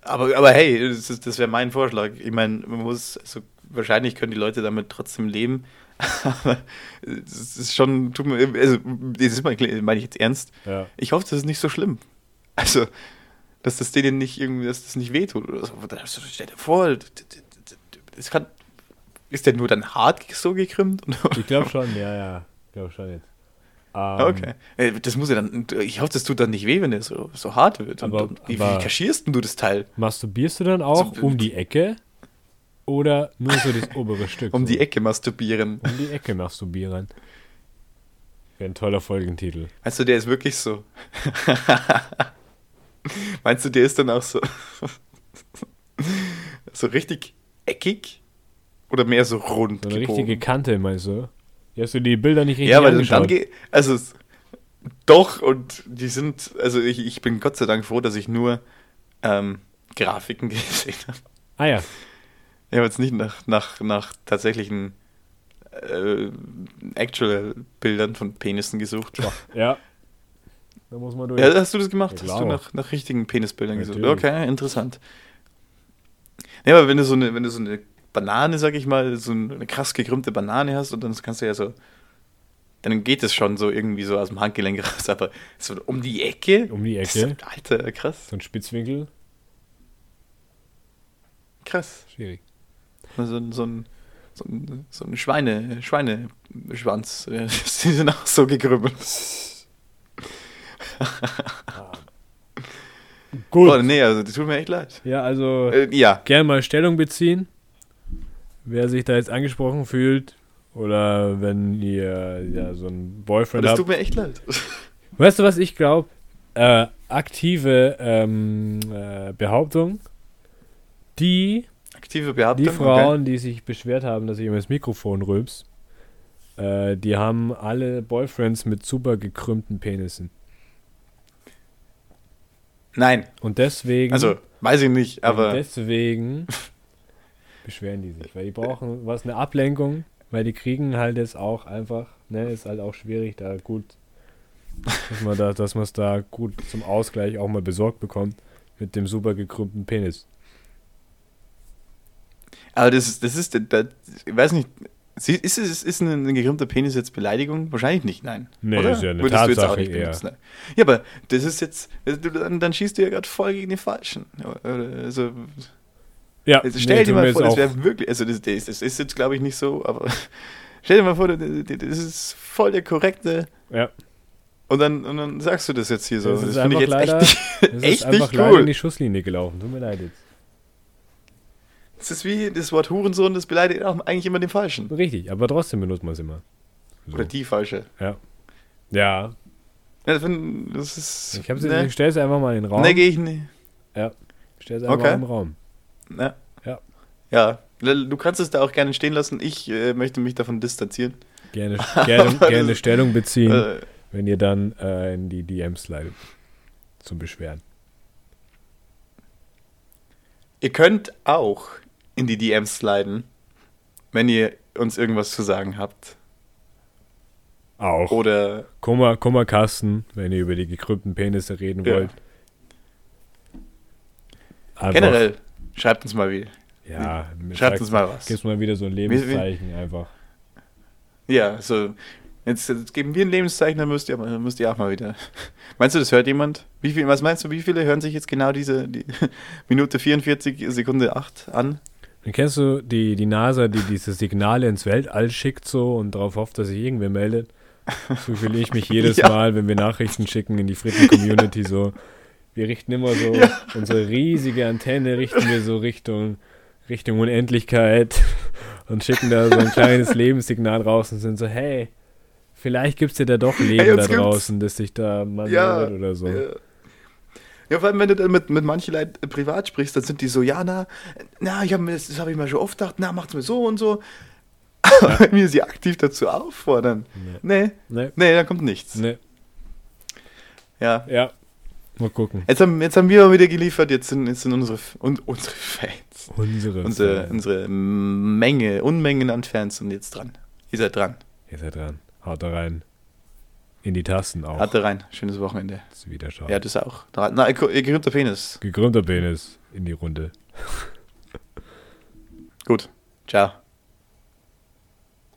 [SPEAKER 1] Aber, aber hey, das, das wäre mein Vorschlag. Ich meine, man muss, also wahrscheinlich können die Leute damit trotzdem leben. Aber es ist schon, tut mir, also, das ist mal, meine ich jetzt ernst.
[SPEAKER 2] Ja.
[SPEAKER 1] Ich hoffe, das ist nicht so schlimm. Also, dass das denen nicht irgendwie, dass das nicht wehtut oder so. Stell dir vor, das kann, ist der nur dann hart so gekrümmt?
[SPEAKER 2] Ich glaube schon, ja, ja. Ich glaube schon jetzt. Ähm,
[SPEAKER 1] Okay. Äh, Das muss ja dann, ich hoffe, das tut dann nicht weh, wenn der so, so hart wird.
[SPEAKER 2] Aber-
[SPEAKER 1] und wie,
[SPEAKER 2] aber-
[SPEAKER 1] wie kaschierst denn du das Teil?
[SPEAKER 2] Masturbierst du dann auch
[SPEAKER 1] So-
[SPEAKER 2] um die Ecke? Oder nur so das obere Stück?
[SPEAKER 1] Um
[SPEAKER 2] so?
[SPEAKER 1] die Ecke masturbieren.
[SPEAKER 2] Um die Ecke masturbieren. Wäre ein toller Folgentitel.
[SPEAKER 1] Meinst du, der ist wirklich so? Meinst du, der ist dann auch so, so richtig eckig? Oder mehr so rund?
[SPEAKER 2] So eine
[SPEAKER 1] gebogen?
[SPEAKER 2] richtige Kante, meinst du? Ja, hast du die Bilder nicht richtig
[SPEAKER 1] Ja, weil dann geht. Also, doch, und die sind. Also, ich, ich bin Gott sei Dank froh, dass ich nur ähm, Grafiken gesehen habe.
[SPEAKER 2] ah ja,
[SPEAKER 1] Ich habe jetzt nicht nach, nach, nach tatsächlichen äh, Actual-Bildern von Penissen gesucht.
[SPEAKER 2] ja. Da muss man durch.
[SPEAKER 1] Ja, hast du das gemacht?
[SPEAKER 2] Ja,
[SPEAKER 1] hast du nach, nach richtigen Penisbildern gesucht? Okay, interessant. Ja, aber wenn du so eine, wenn du so eine Banane, sag ich mal, so eine krass gekrümmte Banane hast und dann kannst du ja so, dann geht es schon so irgendwie so aus dem Handgelenk raus, aber so um die Ecke?
[SPEAKER 2] um die
[SPEAKER 1] Das
[SPEAKER 2] Ecke.
[SPEAKER 1] ist, Alter, krass,
[SPEAKER 2] So ein Spitzwinkel.
[SPEAKER 1] krass.
[SPEAKER 2] Schwierig.
[SPEAKER 1] So, ein- so ein, so ein, so ein Schweine, Schweineschwanz, die sind auch so gekrümmelt.
[SPEAKER 2] Gut.
[SPEAKER 1] Oh, nee, also, die tut mir echt leid.
[SPEAKER 2] Ja, also
[SPEAKER 1] Äh, ja,
[SPEAKER 2] gerne mal Stellung beziehen. Wer sich da jetzt angesprochen fühlt. Oder wenn ihr ja so einen Boyfriend
[SPEAKER 1] das
[SPEAKER 2] habt.
[SPEAKER 1] tut mir echt leid.
[SPEAKER 2] Weißt du, was ich glaube? Äh, aktive ähm, äh, Behauptung. Die,
[SPEAKER 1] Aktive Behauptung.
[SPEAKER 2] die Frauen, die sich beschwert haben, dass ich immer das Mikrofon rülps, äh, die haben alle Boyfriends mit super gekrümmten Penissen.
[SPEAKER 1] Nein,
[SPEAKER 2] Und deswegen,
[SPEAKER 1] also, weiß ich nicht, aber.
[SPEAKER 2] deswegen beschweren die sich, weil die brauchen was eine Ablenkung, weil die kriegen halt jetzt auch einfach, ne, ist halt auch schwierig, da gut, dass man da, dass man es da gut zum Ausgleich auch mal besorgt bekommt mit dem super gekrümmten Penis.
[SPEAKER 1] Aber das ist, das ist, das, ich weiß nicht, ist es ist ein, ein gekrümmter Penis jetzt Beleidigung? Wahrscheinlich nicht, nein.
[SPEAKER 2] Nee,
[SPEAKER 1] Oder?
[SPEAKER 2] ist ja eine
[SPEAKER 1] Würdest du jetzt
[SPEAKER 2] Tatsache
[SPEAKER 1] nicht
[SPEAKER 2] eher.
[SPEAKER 1] benutzen, nein. Ja, aber das ist jetzt, dann, dann schießt du ja gerade voll gegen den Falschen. Also,
[SPEAKER 2] Ja,
[SPEAKER 1] also stell
[SPEAKER 2] nee,
[SPEAKER 1] dir mal vor, das wäre wirklich, also das, das, das ist jetzt glaube ich nicht so, aber stell dir mal vor, das, das ist voll der korrekte
[SPEAKER 2] ja,
[SPEAKER 1] und dann, und dann sagst du das jetzt hier so.
[SPEAKER 2] Es
[SPEAKER 1] Das,
[SPEAKER 2] ist
[SPEAKER 1] finde ich jetzt
[SPEAKER 2] einfach
[SPEAKER 1] echt
[SPEAKER 2] es
[SPEAKER 1] nicht,
[SPEAKER 2] ist
[SPEAKER 1] echt
[SPEAKER 2] einfach
[SPEAKER 1] nicht
[SPEAKER 2] leider in
[SPEAKER 1] cool.
[SPEAKER 2] die Schusslinie gelaufen. Tut mir leid jetzt.
[SPEAKER 1] Das ist wie das Wort Hurensohn, das beleidigt auch eigentlich immer den Falschen.
[SPEAKER 2] Richtig, aber trotzdem benutzt man es immer. So.
[SPEAKER 1] Oder die Falsche.
[SPEAKER 2] Ja.
[SPEAKER 1] Ja,
[SPEAKER 2] Ja,
[SPEAKER 1] das, das ist.
[SPEAKER 2] ich,
[SPEAKER 1] ne,
[SPEAKER 2] ich stell's einfach mal in den Raum.
[SPEAKER 1] ne, gehe ich nicht.
[SPEAKER 2] Stell's einfach
[SPEAKER 1] Okay.
[SPEAKER 2] im Raum.
[SPEAKER 1] Ja.
[SPEAKER 2] Ja.
[SPEAKER 1] Ja, du kannst es da auch gerne stehen lassen. Ich äh, möchte mich davon distanzieren.
[SPEAKER 2] Gerne, gerne, gerne Stellung beziehen,
[SPEAKER 1] Äh,
[SPEAKER 2] wenn ihr dann äh, in die DMs slidet. Zum Beschweren.
[SPEAKER 1] ihr könnt auch in die DMs sliden, wenn ihr uns irgendwas zu sagen habt.
[SPEAKER 2] Auch.
[SPEAKER 1] Oder
[SPEAKER 2] Kummer, Kummerkasten, wenn ihr über die gekrümmten Penisse reden
[SPEAKER 1] Ja.
[SPEAKER 2] wollt. Einfach,
[SPEAKER 1] generell, schreibt uns mal wieder.
[SPEAKER 2] Ja,
[SPEAKER 1] Schreibt uns mal was.
[SPEAKER 2] Gibt's mal wieder so ein Lebenszeichen einfach.
[SPEAKER 1] Ja, so. Jetzt, jetzt geben wir ein Lebenszeichen, dann müsst ihr, müsst ihr auch mal wieder. Meinst du, das hört jemand? Wie viel, was meinst du, wie viele hören sich jetzt genau diese die Minute 44, Sekunde 8 an?
[SPEAKER 2] Dann kennst du die, die NASA, die diese Signale ins Weltall schickt so und darauf hofft, dass sich irgendwer meldet? So fühle ich mich jedes
[SPEAKER 1] Ja.
[SPEAKER 2] Mal, wenn wir Nachrichten schicken in die Fritten-Community so. Wir richten immer so,
[SPEAKER 1] Ja.
[SPEAKER 2] unsere riesige Antenne richten wir so Richtung, Richtung Unendlichkeit und schicken da so ein kleines Lebenssignal raus und sind so, hey, vielleicht gibt es ja da doch Leben
[SPEAKER 1] Hey,
[SPEAKER 2] da draußen, das sich da mal
[SPEAKER 1] Ja,
[SPEAKER 2] oder so.
[SPEAKER 1] Ja. Ja, vor allem, wenn du dann mit, mit manchen Leuten privat sprichst, dann sind die so, ja, na, na, ich hab mir, das, das habe ich mir schon oft gedacht, na, macht's mir so und so. Aber wenn wir sie aktiv dazu auffordern, nee,
[SPEAKER 2] Nee.
[SPEAKER 1] nee, da kommt nichts.
[SPEAKER 2] Nee.
[SPEAKER 1] Ja.
[SPEAKER 2] Ja. Mal gucken.
[SPEAKER 1] Jetzt haben, jetzt haben wir mal wieder geliefert, jetzt sind, jetzt sind unsere, und, unsere Fans,
[SPEAKER 2] Unsere.
[SPEAKER 1] unsere,
[SPEAKER 2] Fans.
[SPEAKER 1] unsere Menge, Unmengen an Fans sind jetzt dran. Ihr seid dran.
[SPEAKER 2] Ihr seid dran. Haut da rein. In die Tasten auch.
[SPEAKER 1] Hatte rein. Schönes Wochenende.
[SPEAKER 2] Das Wiederschauen.
[SPEAKER 1] Ja, das auch. Da- Na, ihr gerühmter Penis.
[SPEAKER 2] Gekrümmter Penis in die Runde.
[SPEAKER 1] Gut. Ciao.